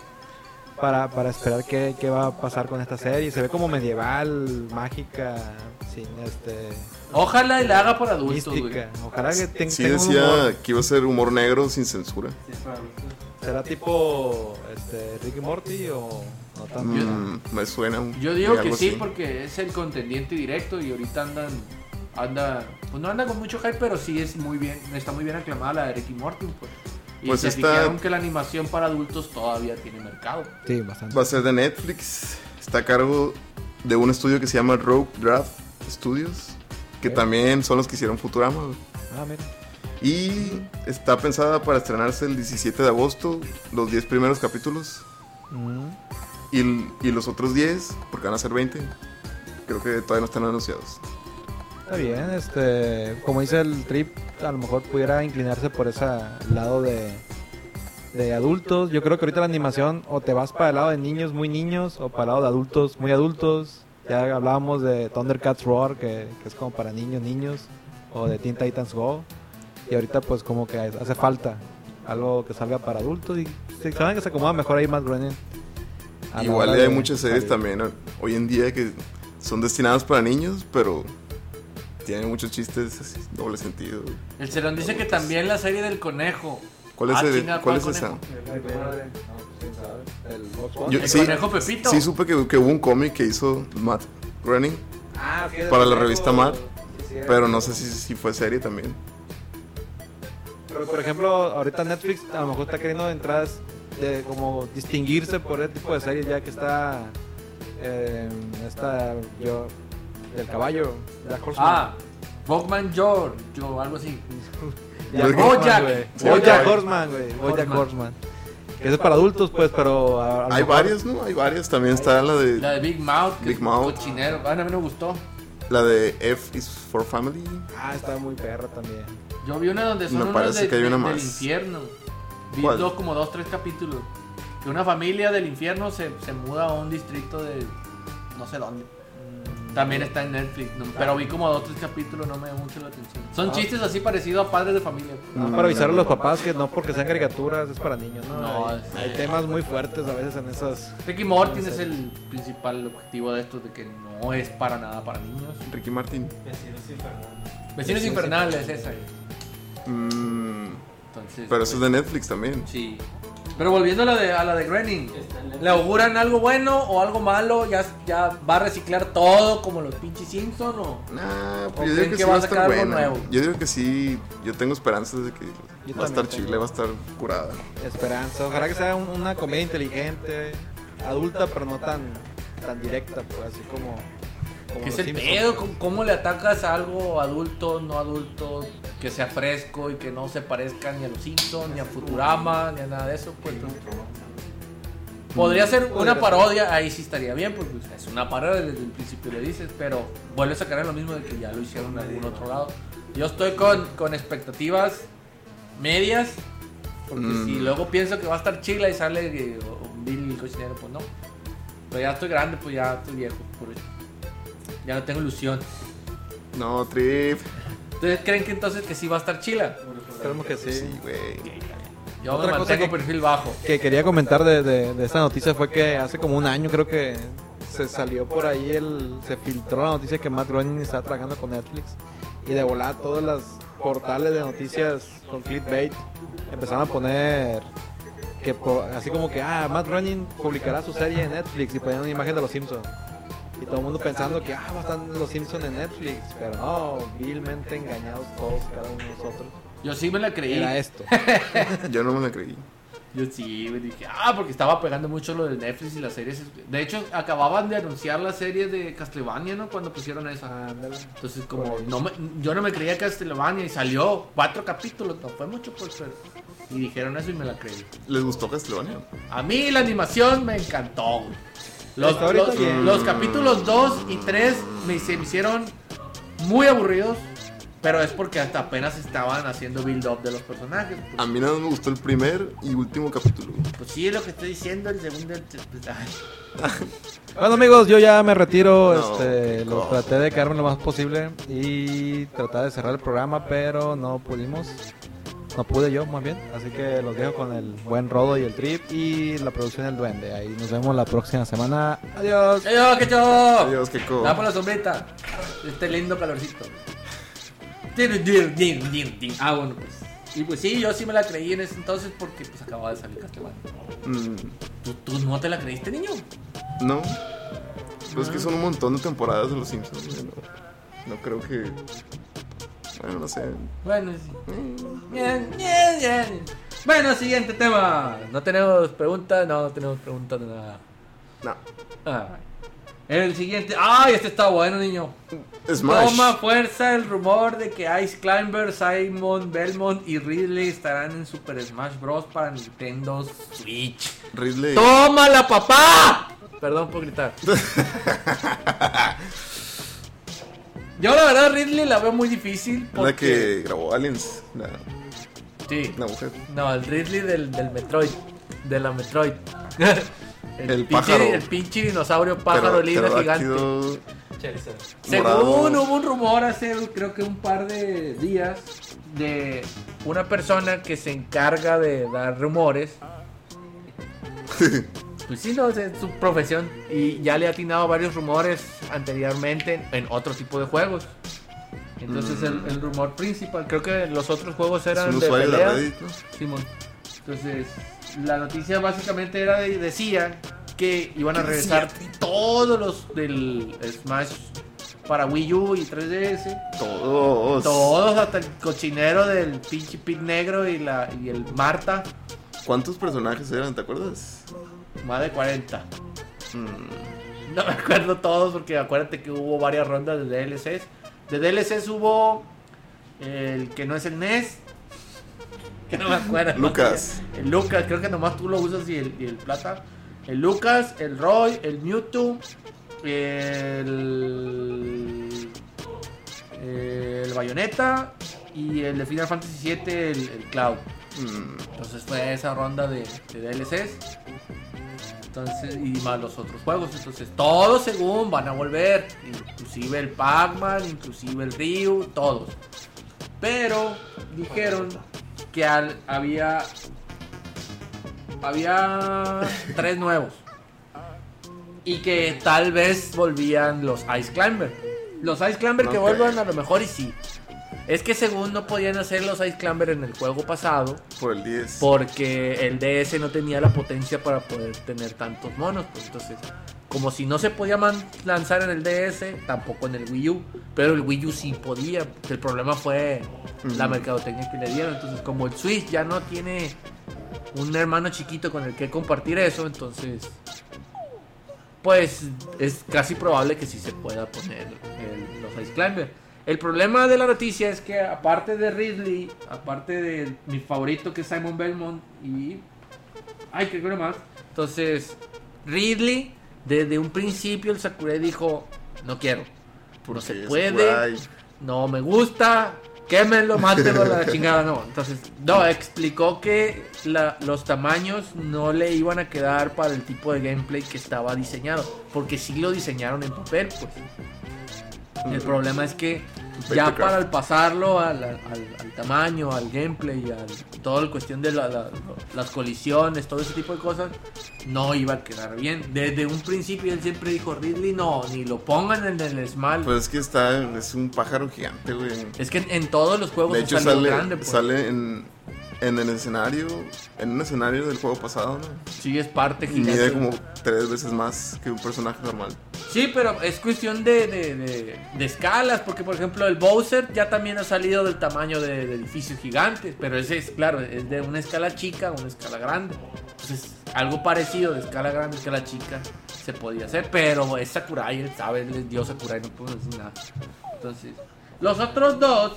para, para esperar qué, qué va a pasar con esta serie. Se ve como medieval, mágica, sin este... Ojalá y la haga por adultos, güey. Ojalá que ten- Sí tenga un decía humor. que iba a ser humor negro sin censura. ¿Será tipo este, Ricky Morty o no tanto? Mm, me suena. un- Yo digo que sí, así. porque es el contendiente directo y ahorita andan, anda, pues no anda con mucho hype, pero sí es muy bien, está muy bien aclamada la de Ricky Morty, pues. Y Pues se está- fijaron que la animación para adultos todavía tiene mercado. Sí, bastante. Va a ser de Netflix. Está a cargo de un estudio que se llama Rogue Draft Studios. Que también son los que hicieron Futurama. güey. Ah, mira. Y está pensada para estrenarse el 17 de agosto. Los 10 primeros capítulos. Mm. Y, y los otros 10, porque van a ser 20. Creo que todavía no están anunciados. Está bien, este, como dice el trip, a lo mejor pudiera inclinarse por ese lado de, de adultos. Yo creo que ahorita la animación o te vas para el lado de niños muy niños o para el lado de adultos muy adultos. Ya hablábamos de Thundercats Roar, que, que es como para niños niños, o de Teen Titans Go. Y ahorita pues como que hace falta algo que salga para adultos y saben que se acomoda mejor ahí más Groening. Igual hay de muchas series también ¿no? hoy en día que son destinadas para niños, pero tienen muchos chistes así, doble sentido. güey. El Cerón dice que también la serie del conejo. ¿Cuál es, Ah, el- chinga, cuál ¿cuál es esa? El. Yo- El sí, conejo Pepito. Sí, supe que, que hubo un cómic que hizo Matt Groening, Ah, para la revista Sí, sí, pero no sé si, si fue serie también. Pero por ejemplo, ahorita Netflix a lo mejor está queriendo entradas de como distinguirse por ese tipo de series ya que está eh, esta yo del caballo, Jack Horseman. Ah, Bogman George o algo así. (laughs) Jack Bojack. Horseman, güey. Sí, Bojack Bojack. Horseman, güey. Bojack Horseman. Eso es para adultos, pues, pero a- a lo Hay mejor- varias, ¿no? Hay varias. También está la La de de Big Mouth, que Big es Mouth. cochinero. Ah, a mí me gustó. la de F is for Family. Ah, está muy perra también. Yo vi una donde son Me unos parece de- que hay una de- más. del infierno. Vi ¿Cuál? dos, como dos, tres capítulos. Que una familia del infierno se, se muda a un distrito de no sé dónde. También está en Netflix, no- pero vi como dos, tres capítulos, no me llamó mucho la atención. Son Ah. chistes así parecidos a padres de familia. Ah, para avisar a los papás que no porque sean caricaturas es para niños, ¿no? No, hay, es- hay temas muy fuertes a veces en esas. Ricky Morty es el principal objetivo de esto, de que no es para nada para niños. Ricky Martin. Vecinos Infernales, esa. Mm, Entonces, pero eso es de Netflix también. Sí. Pero volviendo a la de, a la de Groening, ¿le auguran algo bueno o algo malo? ¿Ya, ¿Ya va a reciclar todo como los pinches Simpson o...? Nah, ¿O pues yo creen digo que, que sí va a estar buena. nuevo? Yo digo que sí, yo tengo esperanzas de que va a estar tengo. chile, va a estar curada. Esperanza. Ojalá que sea un- una comedia inteligente, adulta, pero no tan, tan directa, pues así como. Como ¿Qué es el Simpsons. pedo? ¿Cómo, cómo le atacas a algo adulto, no adulto, que sea fresco y que no se parezca ni a los Simpsons, ni a Futurama, ni a nada de eso? Pues, Podría ser una parodia, ahí sí estaría bien, porque pues, es una parodia desde el principio le dices, pero vuelves a caer en lo mismo de que ya lo hicieron en algún otro lado. Yo estoy con, con expectativas medias, Porque Mm. si luego pienso que va a estar chila y sale eh, un Bill cocinero, pues no. Pero ya estoy grande, pues ya estoy viejo. por eso. Ya no tengo ilusión. No, Trip. ¿Ustedes creen que entonces que sí va a estar chila? Esperemos que sí. Sí, güey. Yo Otra me cosa mantengo que- perfil bajo. que quería comentar de, de- de esta noticia fue que hace como un año creo que se salió por ahí el se filtró la noticia que Matt Groening está trabajando con Netflix y de volada todas las portales de noticias con clickbait empezaron a poner que po- así como que ah Matt Groening publicará su serie en Netflix y ponían una imagen de los Simpsons y todo el mundo pensando que ah va a estar los Simpsons en Netflix pero no vilmente engañados todos cada uno de nosotros Yo sí me la creí. era esto (laughs) Yo no me la creí. Yo sí, me dije, ah, porque estaba pegando mucho lo de Netflix y las series. De hecho, acababan de anunciar la serie de Castlevania, ¿no? Cuando pusieron eso. Entonces, como no me- yo no me creía Castlevania y salió cuatro capítulos, no fue mucho por ser. Y dijeron eso y me la creí. ¿Les gustó Castlevania? A mí la animación me encantó, güey. Los, ahorita los- capítulos 2 y 3 me, se me hicieron muy aburridos, pero es porque hasta apenas estaban haciendo build-up de los personajes. pues. A mí nada más me gustó el primer y último capítulo. Pues sí, es lo que estoy diciendo, el segundo... el- pues. (laughs) Bueno amigos, yo ya me retiro, No, este, lo cosa. traté de quedarme lo más posible y tratar de cerrar el programa, pero no pudimos, no pude yo más bien, así que los dejo con el buen Rodo y el Trip y la producción del Duende, ahí nos vemos la próxima semana, adiós. ¡Ay, qué chavo! Adiós, Keko. Da por la sombrita. Este lindo calorcito. Dir, dir, dir, dir, dir. Ah, bueno, pues. Y pues sí, yo sí me la creí en ese entonces porque pues acababa de salir Castlevania. Mm, ¿Tú, tú no te la creíste, niño? no. Pues es que son un montón de temporadas de los Simpsons. No, no creo que. Bueno, no sé. Bueno, sí. Bien, bien, bien. Bueno, siguiente tema. No tenemos preguntas, no, no tenemos preguntas de nada. No. Ah. El siguiente. ¡Ay, este está bueno, niño! Smash. Toma fuerza el rumor de que Ice Climber, Simon, Belmont y Ridley estarán en Super Smash Bros. para Nintendo Switch. Ridley. ¡Tómala, papá! Perdón por gritar. (laughs) Yo la verdad Ridley la veo muy difícil La porque... que grabó Aliens. La, Sí. la mujer. No, el Ridley del, del Metroid. De la Metroid. (laughs) El pinche, pájaro. El pinche dinosaurio pájaro Pero- lindo gigante. Según hubo un rumor hace creo que un par de días de una persona que se encarga de dar rumores. (laughs) Pues sí, no, es su profesión. Y ya le ha atinado varios rumores anteriormente en otro tipo de juegos. Entonces el, el rumor principal, creo que los otros juegos eran de peleas. ¿no? Simón. Entonces, la noticia básicamente era de, decía que iban a regresar todos los del Smash para Wii U y 3DS. Todos. Todos, hasta el cochinero del pinche Pig Negro y, la, y el Marta. ¿Cuántos personajes eran? ¿Te acuerdas? Más de 40. Mm, No me acuerdo todos porque acuérdate que hubo varias rondas de DLCs. De DLCs hubo el que no es el NES. Que no me acuerdo. Lucas. El Lucas, creo que nomás tú lo usas y el, y el plata. El Lucas, el Roy, el Mewtwo, el. El Bayonetta y el de Final Fantasy VII, el, el Cloud. mm, Entonces fue esa ronda de, de DLCs. Entonces, y más los otros juegos. Entonces, todos según van a volver. Inclusive el Pac-Man, inclusive el Ryu, todos. Pero dijeron que al- había. Había (laughs) tres nuevos. Y que tal vez volvían los Ice Climber. Los Ice Climber que vuelvan a lo mejor y sí. Es que según no podían hacer los Ice Climber en el juego pasado. por el 10. Porque el DS no tenía la potencia para poder tener tantos monos. Pues entonces, como si no se podía lanzar en el DS, tampoco en el Wii U. Pero el Wii U sí podía. El problema fue la mercadotecnia que le dieron. Entonces, como el Switch ya no tiene un hermano chiquito con el que compartir eso, entonces, pues es casi probable que sí se pueda poner el- los Ice Climber. El problema de la noticia es que aparte de Ridley, aparte de mi favorito que es Simon Belmont y... Ay, que creo más. Entonces, Ridley, desde un principio el Sakurai dijo, no quiero. No se puede, Sakurai, no me gusta, quémenlo, mátenlo a la (laughs) chingada, no. Entonces, no, explicó que la- los tamaños no le iban a quedar para el tipo de gameplay que estaba diseñado, porque sí lo diseñaron en papel, pues. El problema es que ya para el pasarlo al, al- al- al tamaño, al gameplay, al toda la cuestión de la- la- las colisiones, todo ese tipo de cosas, no iba a quedar bien. Desde un principio él siempre dijo, Ridley, no, ni lo pongan en el Small. Pues es que está, es un pájaro gigante, güey. es que en, en todos los juegos De hecho salido sale, grande, pues. sale en, en el escenario, en un escenario del juego pasado, ¿no? Sí, es parte gigante. mide como tres veces más que un personaje normal. Sí, pero es cuestión de, de- de- de escalas, porque por ejemplo el Bowser ya también ha salido del tamaño de, edificios gigantes, pero ese es, claro, es de una escala chica a una escala grande. Entonces, algo parecido de escala grande escala chica se podía hacer, pero es Sakurai, él sabe, es Dios Sakurai, no podemos decir nada. Entonces, los otros dos,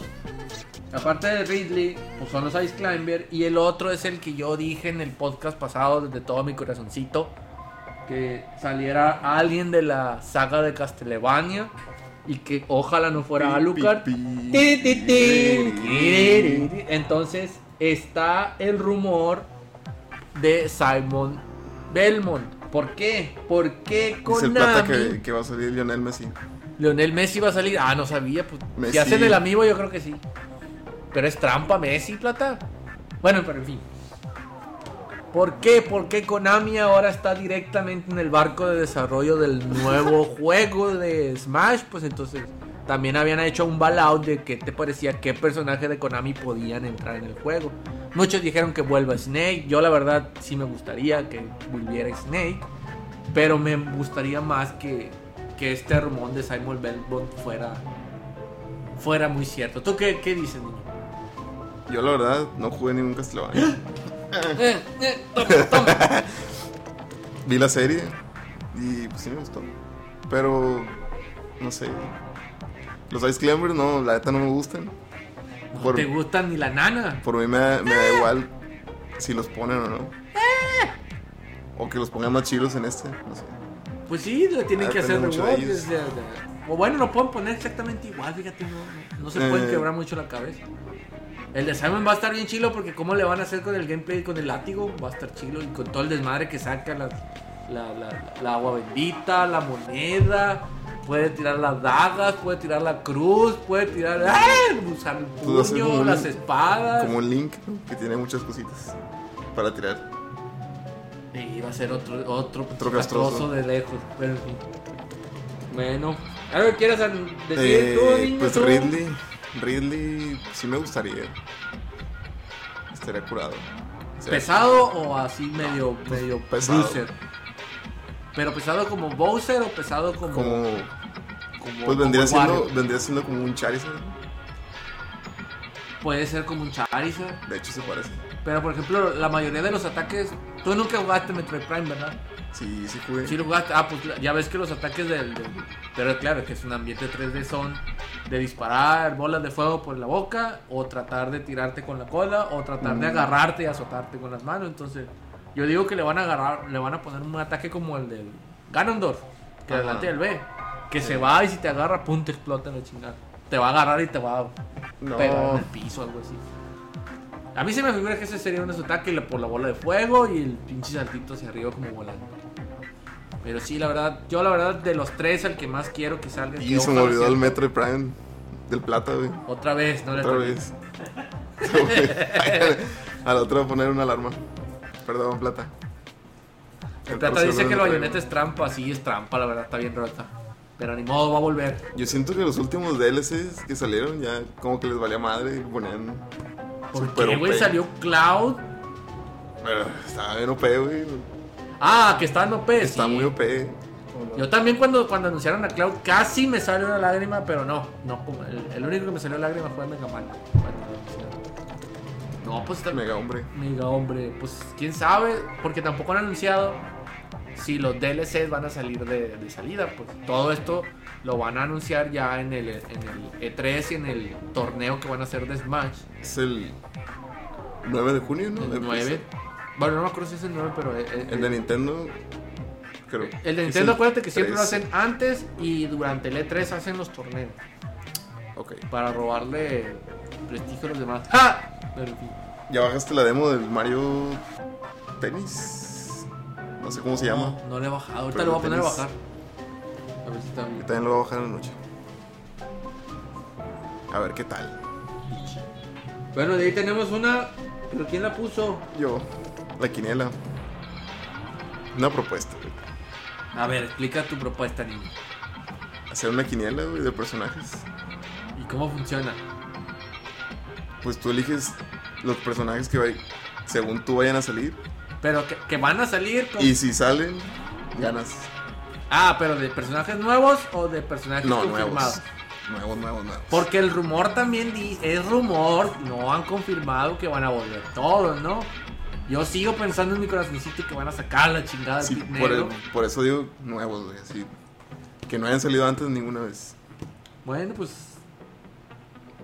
aparte de Ridley, pues son los Ice Climber, y el otro es el que yo dije en el podcast pasado desde todo mi corazoncito que saliera alguien de la saga de Castlevania y que ojalá no fuera Alucard. Entonces está el rumor de Simon Belmont. ¿Por qué? ¿Por qué Dice el plata Konami? que, que va a salir Lionel Messi. Lionel Messi va a salir. Ah, no sabía. Pues, si hacen el amigo, yo creo que sí. Pero es trampa Messi, plata. Bueno, pero en fin. ¿Por qué? ¿Por qué Konami ahora está directamente en el barco de desarrollo del nuevo (laughs) juego de Smash? Pues entonces también habían hecho un bailout de qué te parecía qué personaje de Konami podían entrar en el juego. Muchos dijeron que vuelva Snake. Yo la verdad sí me gustaría que volviera Snake. Pero me gustaría más que, que este rumor de Simon Belmont fuera, fuera muy cierto. ¿Tú qué, qué dices, niño? Yo la verdad no jugué ningún Castlevania. Eh, eh, toma, toma. (laughs) Vi la serie y pues sí me gustó. Pero no sé. Los Ice Climbers no, la neta no me gustan. No Por- te gustan ni la nana. Por mí me, da- me da igual si los ponen o no. O que los pongan más chilos en este, no sé. Pues sí, le tienen Ah, que hacer rework. O bueno, lo pueden poner exactamente igual, fíjate, no, no- se pueden Eh. quebrar mucho la cabeza. El de Simon va a estar bien chilo porque cómo le van a hacer con el gameplay con el látigo, va a estar chilo y con todo el desmadre que saca la, la, la- la agua bendita, la moneda, puede tirar las dagas, puede tirar la cruz, puede tirar ¡ah! usar el puño, las espadas. Como un Link, que tiene muchas cositas para tirar. Y va a ser otro, otro, Otro castroso de lejos. Pero. Bueno, ¿algo que quieras decir Eh, tú, niño? pues tú? Ridley, Ridley sí me gustaría. Estaría curado. ¿Pesado o así medio, medio pesado. Bowser? ¿Pero pesado como Bowser o pesado como. Como, como- pues vendría como siendo, vendría siendo como un Charizard. Puede ser como un Charizard. De hecho se parece. Pero por ejemplo, la mayoría de los ataques. Tú nunca jugaste Metroid Prime, ¿verdad? Sí, sí jugué. Sí lo jugaste. Ah, pues ya ves que los ataques del, del- Pero claro, que es un ambiente 3D son de disparar bolas de fuego por la boca, o tratar de tirarte con la cola, o tratar de agarrarte y azotarte con las manos. Entonces, yo digo que le van a agarrar, le van a poner un ataque como el del Ganondorf, que Ajá. adelante del B. Que se va y si te agarra, pum, te explota la chingada. Te va a agarrar y te va a No. pegar en el piso, algo así. A mí se me figura que ese sería un ataque por la bola de fuego y el pinche saltito hacia arriba como volando. Pero sí, la verdad, yo la verdad de los tres el que más quiero que salga. Y se me olvidó el Metroid Prime del plata, güey. Otra vez, no le Otra vez. (laughs) A la otra voy a poner una alarma. Perdón, plata. El plata dice que el bayoneta es trampa, sí es trampa, la verdad está bien rota. Pero ni modo, va a volver. Yo siento que los últimos DLCs que salieron ya como que les valía madre y ponían. ¿Por super qué, güey? Salió Cloud. Pero estaba bien OP, güey. Ah, que está en OP. Está sí. muy OP. Yo también cuando, cuando anunciaron a Cloud casi me salió una lágrima, pero no. no el, el único que me salió lágrima fue Mega Man. No, pues está Mega hombre. Mega hombre, pues quién sabe, porque tampoco han anunciado si los DLCs van a salir de, de salida. Pues todo esto lo van a anunciar ya en el, en el E3 y en el torneo que van a hacer de Smash. Es el 9 de junio, ¿no? El De 9. Bueno, no me acuerdo si es el 9, pero. El de Nintendo. Creo. el de Nintendo, acuérdate que siempre lo 13. hacen antes y durante el E3 hacen los torneos Ok. para robarle prestigio a los demás. ¡Ja! Pero. ¿Ya bajaste la demo del Mario Tennis? No sé cómo se llama. No, no le he bajado. Ahorita lo voy a poner a bajar. A ver si está Yo también lo voy a bajar en la noche. A ver qué tal. Bueno, de ahí tenemos una. ¿Pero quién la puso? Yo, la quiniela. Una propuesta, güey. A ver, explica tu propuesta, niño. Hacer una quiniela, güey, de personajes. ¿Y cómo funciona? Pues tú eliges los personajes que vay- según tú vayan a salir. Pero que, que van a salir con... Y si salen, ganas. Ah, pero de personajes nuevos o de personajes No, confirmados. nuevos. Nuevos, nuevos, nuevos. Porque el rumor también di- es rumor, no han confirmado que van a volver todos, ¿no? Yo sigo pensando en mi corazoncito que van a sacar la chingada Sí, por, por eso digo nuevos, güey, así. Que no hayan salido antes ninguna vez. Bueno, pues.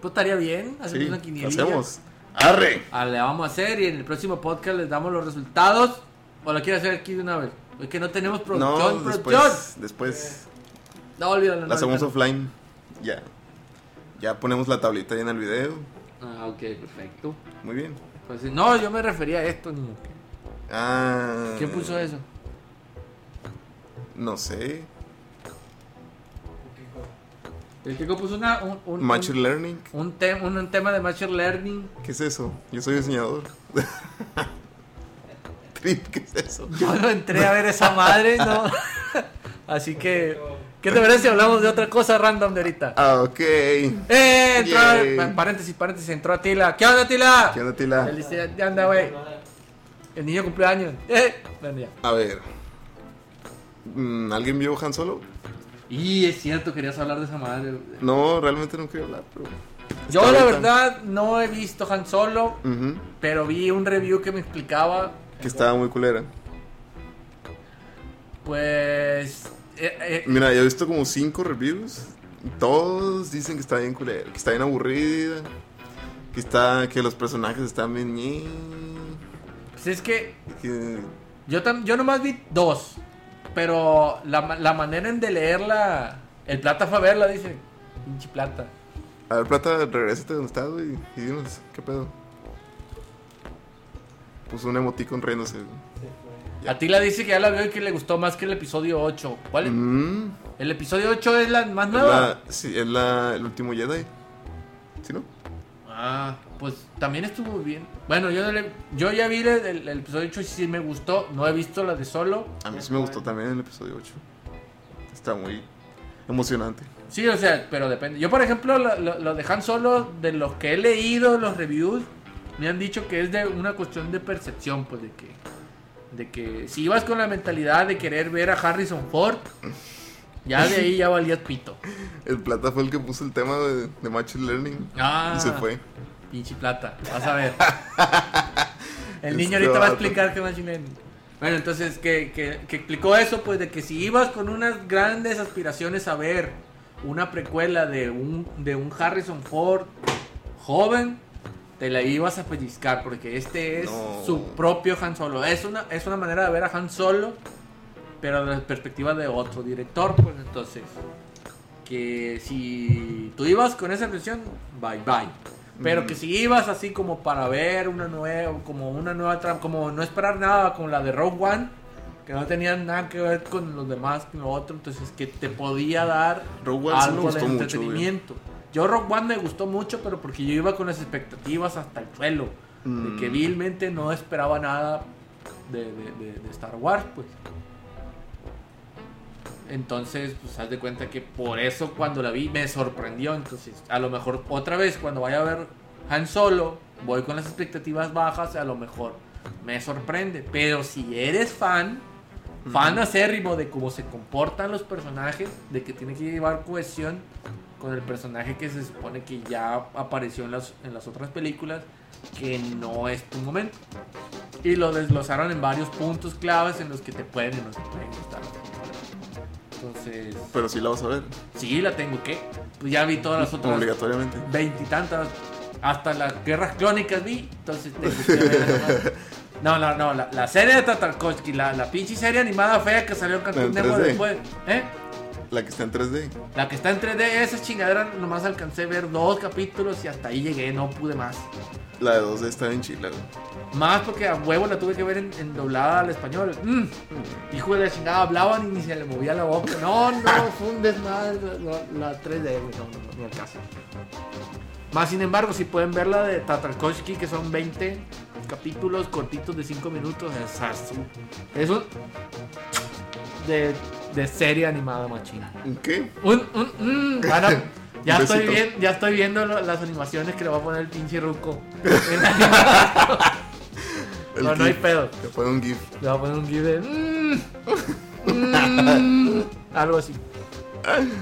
Pues estaría bien. Hacemos Sí, una quinielilla. hacemos. ¡Arre! Ah, le vamos a hacer y en el próximo podcast les damos los resultados. ¿O lo quiere hacer aquí de una vez? Es que no tenemos producción, No, producción. después, después No, olvídalo. no, la hacemos offline. Ya. Ya ponemos la tablita ahí en el video. Ah, ok, perfecto. Muy bien. Pues, no, yo me refería a esto, niño. Ah. ¿Quién puso eso? No sé. El chico puso una, un, un, Machine un, Learning. un un- un tema de Machine Learning. ¿Qué es eso? Yo soy diseñador. (laughs) ¿qué es eso? Yo no entré a ver esa madre, ¿no? (laughs) Así que, ¿qué te parece si hablamos de otra cosa random de ahorita? Ah, ok. ¡Eh! Entró, paréntesis, paréntesis, entró Atila. ¿Qué onda, Atila? ¿Qué onda, Tila? Felicidades, ¿qué onda, güey? El niño cumpleaños. ¡Eh! Bueno, ya. A ver. Mm, ¿Alguien vio Han Solo? Y es cierto, querías hablar de esa madre. No, realmente no quería hablar, pero. Yo, la verdad, no he visto Han Solo, pero vi un review que me explicaba, Que estaba muy culera. pues. eh, eh, Mira, yo he visto como cinco reviews. Y todos dicen que está bien culera, que está bien aburrida. Que está. que los personajes están bien. pues es que Que, yo, tam- yo nomás vi dos, pero la, la manera en de leerla, el plata fue a verla, dice. Pinche plata. A ver, Plata, regrésate donde estás, güey. Y dinos, ¿qué pedo? Puso un emoticon riéndose. Ya. Atila dice que ya la vio y que le gustó más que el episodio 8. ¿Cuál es? Mm, ¿El episodio 8 es la más nueva? la, sí, es la, el último Jedi. ¿Sí, no? Ah, pues también estuvo bien. Bueno, yo, le- yo ya vi el, el- el episodio 8 y sí me gustó. No he visto la de solo. A mí sí me gustó también el episodio 8. Está muy emocionante. Sí, o sea, pero depende. Yo, por ejemplo, lo, lo- lo de Han Solo, de los que he leído, los reviews, me han dicho que es de una cuestión de percepción, pues de que, de que si ibas con la mentalidad de querer ver a Harrison Ford, ya de ahí ya valías pito. El Plata fue el que puso el tema de, de Machine Learning. Ah, Y se fue. Pinche plata, vas a ver. (laughs) El niño ahorita va a explicar qué Machine Learning. Bueno, entonces, que, que, que explicó eso, pues de que si ibas con unas grandes aspiraciones a ver una precuela de un, de un Harrison Ford joven, te la ibas a pellizcar, porque este es No. su propio Han Solo. Es una, es una manera de ver a Han Solo, pero desde la perspectiva de otro director, pues entonces, que si tú ibas con esa impresión, bye bye. Pero que si ibas así como para ver una nueva, como una nueva trama, como no esperar nada con la de Rogue One, que no tenían nada que ver con los demás, con lo otro, entonces que te podía dar Rogue One sí me algo gustó de mucho, entretenimiento. Yo Rogue One me gustó mucho, pero porque yo iba con las expectativas hasta el suelo, de que Mm. vilmente no esperaba nada de, de- de- de Star Wars, pues. Entonces, pues haz de cuenta que por eso cuando la vi me sorprendió. Entonces, a lo mejor otra vez cuando vaya a ver Han Solo, voy con las expectativas bajas, a lo mejor me sorprende. Pero si eres fan, fan acérrimo de cómo se comportan los personajes, de que tiene que llevar cohesión con el personaje que se supone que ya apareció en las, en las otras películas, que no es tu momento. Y lo desglosaron en varios puntos claves en los que te pueden y no te pueden gustar. Entonces, Pero sí la vas a ver. sí, la tengo que. Pues ya vi todas las otras Obligatoriamente. veintitantas, hasta las guerras clónicas vi. Entonces tengo que ver. (laughs) No, no, no, la, la serie de Tatarkovsky, la, la pinche serie animada fea que salió en Cartoon ¿En Network 3D? después. ¿Eh? La que está en 3D. La que está en 3D, esa chingadera nomás alcancé a ver dos capítulos y hasta ahí llegué, no pude más. La de 2D está en chila. Más porque a huevo la tuve que ver en, en doblada al español. Mm. Hijo de la chingada, hablaban y ni se le movía la boca. No, no, fue un desmadre la, la 3D, güey. No, no, ni al caso. Más sin embargo, si pueden ver la de Tatarkovsky, que son 20 capítulos cortitos de 5 minutos, es es un. de, de serie animada machina. ¿Qué? Un, un, (laughs) un. Bueno, ya, Un estoy bien, ya estoy viendo lo- las animaciones que le va a poner el pinche Ruco. (laughs) El no, no hay pedo. Te pone un GIF. Le va a poner un GIF de. mm, mm, algo así.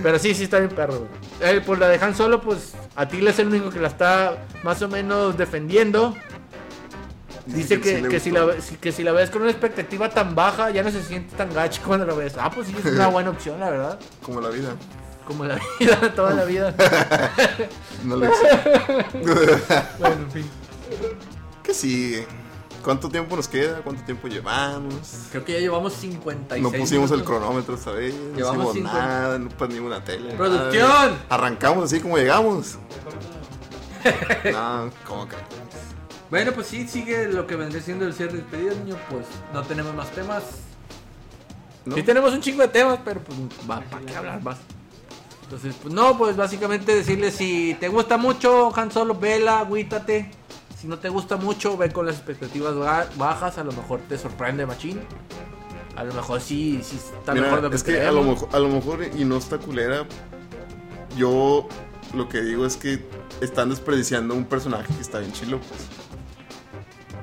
Pero sí, sí está bien perro. Eh, pues la dejan solo, pues Atila es el único que la está más o menos defendiendo. Dice que, sí que si la, que si la ves con una expectativa tan baja, ya no se siente tan gacho cuando la ves. Ah, pues sí, es una (laughs) buena opción, la verdad. Como la vida. Como la vida, (laughs) toda la vida. (laughs) No exige. Bueno, en fin. ¿Qué sigue? ¿Cuánto tiempo nos queda? ¿Cuánto tiempo llevamos? Creo que ya llevamos 56 No pusimos el cronómetro esta vez. No Llevamos hicimos nada, no prendimos una tele. ¡Producción! nada. Arrancamos así como llegamos. no, ¿cómo que? Bueno, pues sí, sigue lo que vendría siendo el cierre de despedida, niño. Pues no tenemos más temas. ¿No? Sí tenemos un chingo de temas, pero pues va, ¿para qué hablar más? Entonces, pues no, pues básicamente decirle si te gusta mucho Han Solo, vela, agüítate. Si no te gusta mucho, ve con las expectativas ba- bajas, a lo mejor te sorprende Machín. A lo mejor sí, sí está Mira, mejor de lo es que que a lo, mejor, a lo mejor, y no está culera, yo lo que digo es que están desperdiciando un personaje que está bien chilo, pues.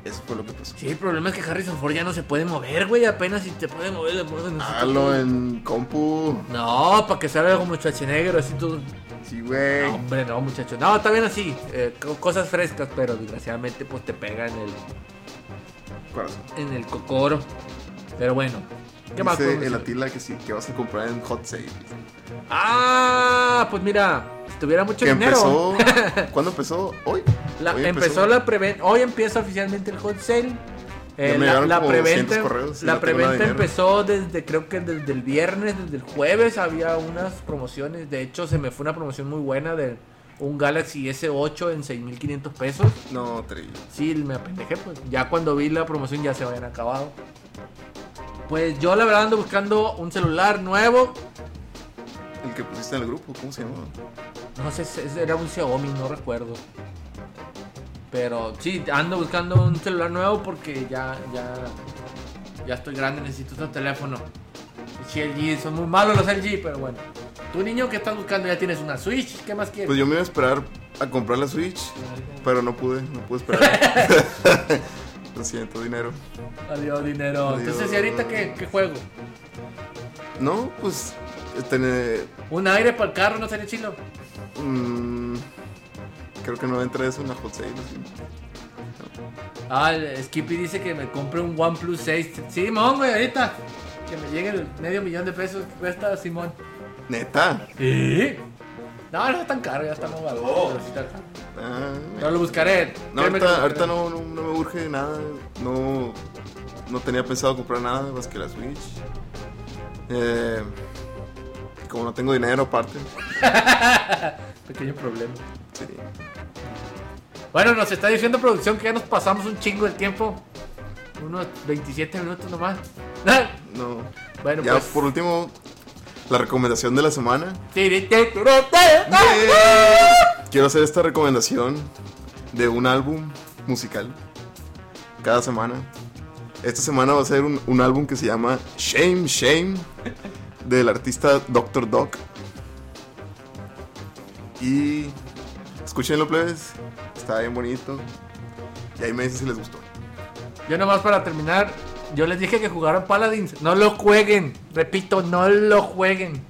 Eso fue lo que pasó. Sí, el problema es que Harrison Ford ya no se puede mover, güey. Apenas si te puede mover, le pones en Hágalo en compu. No, para que salga como Schwarzenegger, así tú. Sí, güey. No, hombre, no, muchacho. No, está bien así. eh, co- cosas frescas, pero desgraciadamente pues te pega en el, Corazón. en el cocoro. Pero bueno. ¿Qué más? Dice podemos el? Atila que sí, que vas a comprar en Hot Sale. Ah, pues mira, tuviera mucho Que dinero. empezó. (laughs) ¿Cuándo empezó? ¿Hoy? La- Hoy empezó, la preventa. Hoy empieza oficialmente el hot sale. Eh, la, preventa, 200 correos y la no tengo nada de preventa dinero. empezó desde, creo que desde el viernes, desde el jueves había unas promociones. De hecho, se me fue una promoción muy buena de un Galaxy S8 en 6.500 pesos. No, Tri. Sí, me apendejé, pues. Ya cuando vi la promoción ya se habían acabado. Pues yo la verdad ando buscando un celular nuevo. El que pusiste en el grupo, ¿cómo se llama? No sé, era un Xiaomi, no recuerdo. Pero sí, ando buscando un celular nuevo porque ya, ya, ya estoy grande, necesito otro teléfono. Y LG, son muy malos los LG, pero bueno. Tú niño que estás buscando ya tienes una Switch, ¿qué más quieres? Pues yo me iba a esperar a comprar la Switch, pero no pude, no pude esperar. (laughs) Lo siento, dinero. Adiós dinero. Adiós. Entonces, ¿y ahorita qué, qué juego? No, pues. ¿Un aire para el carro no sería chilo? mm, creo que no entra eso en la Hot Sale. Ah, Skippy dice que me compre un OnePlus 6. Simón, güey, ahorita. Que me llegue el medio millón de pesos que cuesta Simón. Neta. ¿Sí? No, no es tan caro, ya está muy barato. pero sí está caro. Ah, Pero lo buscaré. no, ahorita, ahorita no, no me urge nada. No, no tenía pensado comprar nada más que la Switch. Eh, como no tengo dinero aparte. (laughs) Pequeño problema. Sí. Bueno, nos está diciendo producción que ya nos pasamos un chingo de tiempo. Unos 27 minutos nomás. (laughs) No. bueno, ya pues. por último, la recomendación de la semana. Quiero hacer esta recomendación de un álbum musical cada semana. Esta semana va a ser un, un álbum que se llama Shame Shame del artista Dr. Doc. Y escúchenlo, plebes. Está bien bonito. Y ahí me dicen si les gustó. Yo nomás para terminar, yo les dije que jugaran Paladins. No lo jueguen. Repito, no lo jueguen.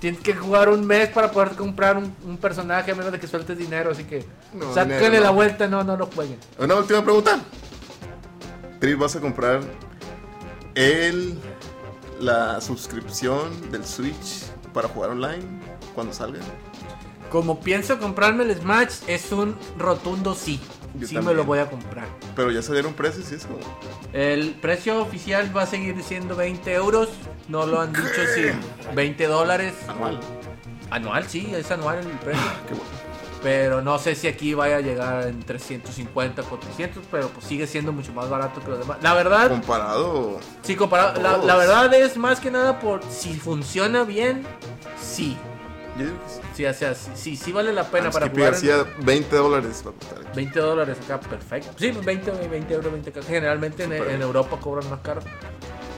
Tienes que jugar un mes para poder comprar un, un personaje a menos de que sueltes dinero. Así que No, sáquenle dinero, la no. vuelta. No, no lo jueguen. Una última pregunta. Tris, ¿vas a comprar el, la suscripción del Switch para jugar online cuando salga? Como pienso comprarme el Smash, es un rotundo sí. Yo sí me lo voy a comprar. Pero ya salieron precios y es como... El precio oficial va a seguir siendo 20 euros. no lo han dicho si 20 dólares. Anual. Anual, sí, es anual el precio. Qué bueno. Pero no sé si aquí vaya a llegar en 350, 400, pero pues sigue siendo mucho más barato que los demás. La verdad, Comparado. sí, comparado, la, la verdad es más que nada por si funciona bien, sí. Que sí. O sea, sí, sí, sí vale la pena Ah, para Skippy jugar. García, 20 dólares va a costar. aquí. 20 dólares acá, perfecto. Sí, 20, 20 euros, 20 acá. Generalmente en, en Europa cobran más caro.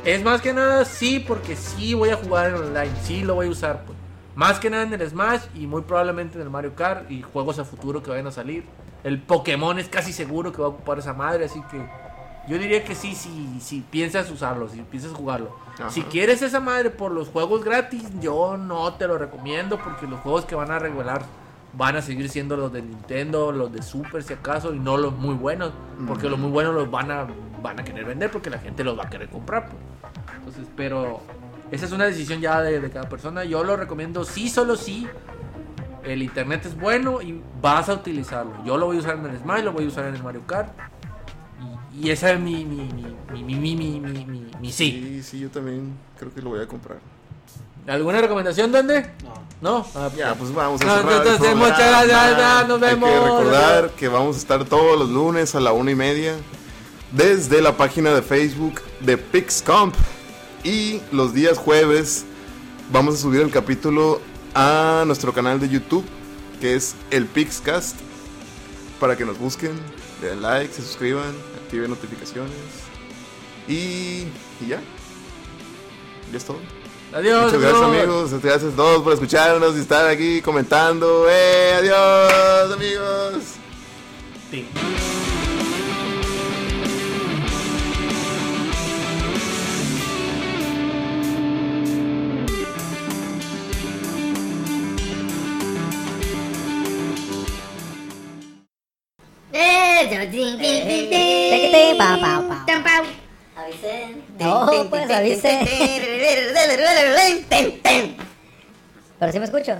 Es más que nada sí, porque sí voy a jugar en online, sí lo voy a usar. Pues. Más que nada en el Smash y muy probablemente en el Mario Kart y juegos a futuro que vayan a salir. El Pokémon es casi seguro que va a ocupar esa madre, así que yo diría que sí, sí, si piensas usarlo, si piensas jugarlo. Ajá. Si quieres esa madre por los juegos gratis, yo no te lo recomiendo porque los juegos que van a revelar van a seguir siendo los de Nintendo, los de Super si acaso, y no los muy buenos, porque los muy buenos los van a, van a querer vender porque la gente los va a querer comprar. pues. Entonces, pero esa es una decisión ya de, de cada persona. Yo lo recomiendo sí, solo sí. El internet es bueno y vas a utilizarlo. Yo lo voy a usar en el Smash, lo voy a usar en el Mario Kart. Y, y esa es mi, mi, mi, mi, mi, mi, mi, mi- mi sí. Sí, sí, yo también creo que lo voy a comprar. ¿Alguna recomendación, dónde? No. No. Ah, Ya, pues vamos a No, cerrar el entonces, programa. muchas gracias, ya, nos Hay vemos. que recordar que vamos a estar todos los lunes a la una y media desde la página de Facebook de PixComp y los días jueves vamos a subir el capítulo a nuestro canal de YouTube que es el Pixcast para que nos busquen, le den like, se suscriban, activen notificaciones y, y ya. Ya es todo. Adiós. Muchas gracias amigos, muchas gracias a todos por escucharnos y estar aquí comentando. ¡Eh! ¡Adiós amigos! Sí. Pa. No, pues avise. Pero sí me escucho.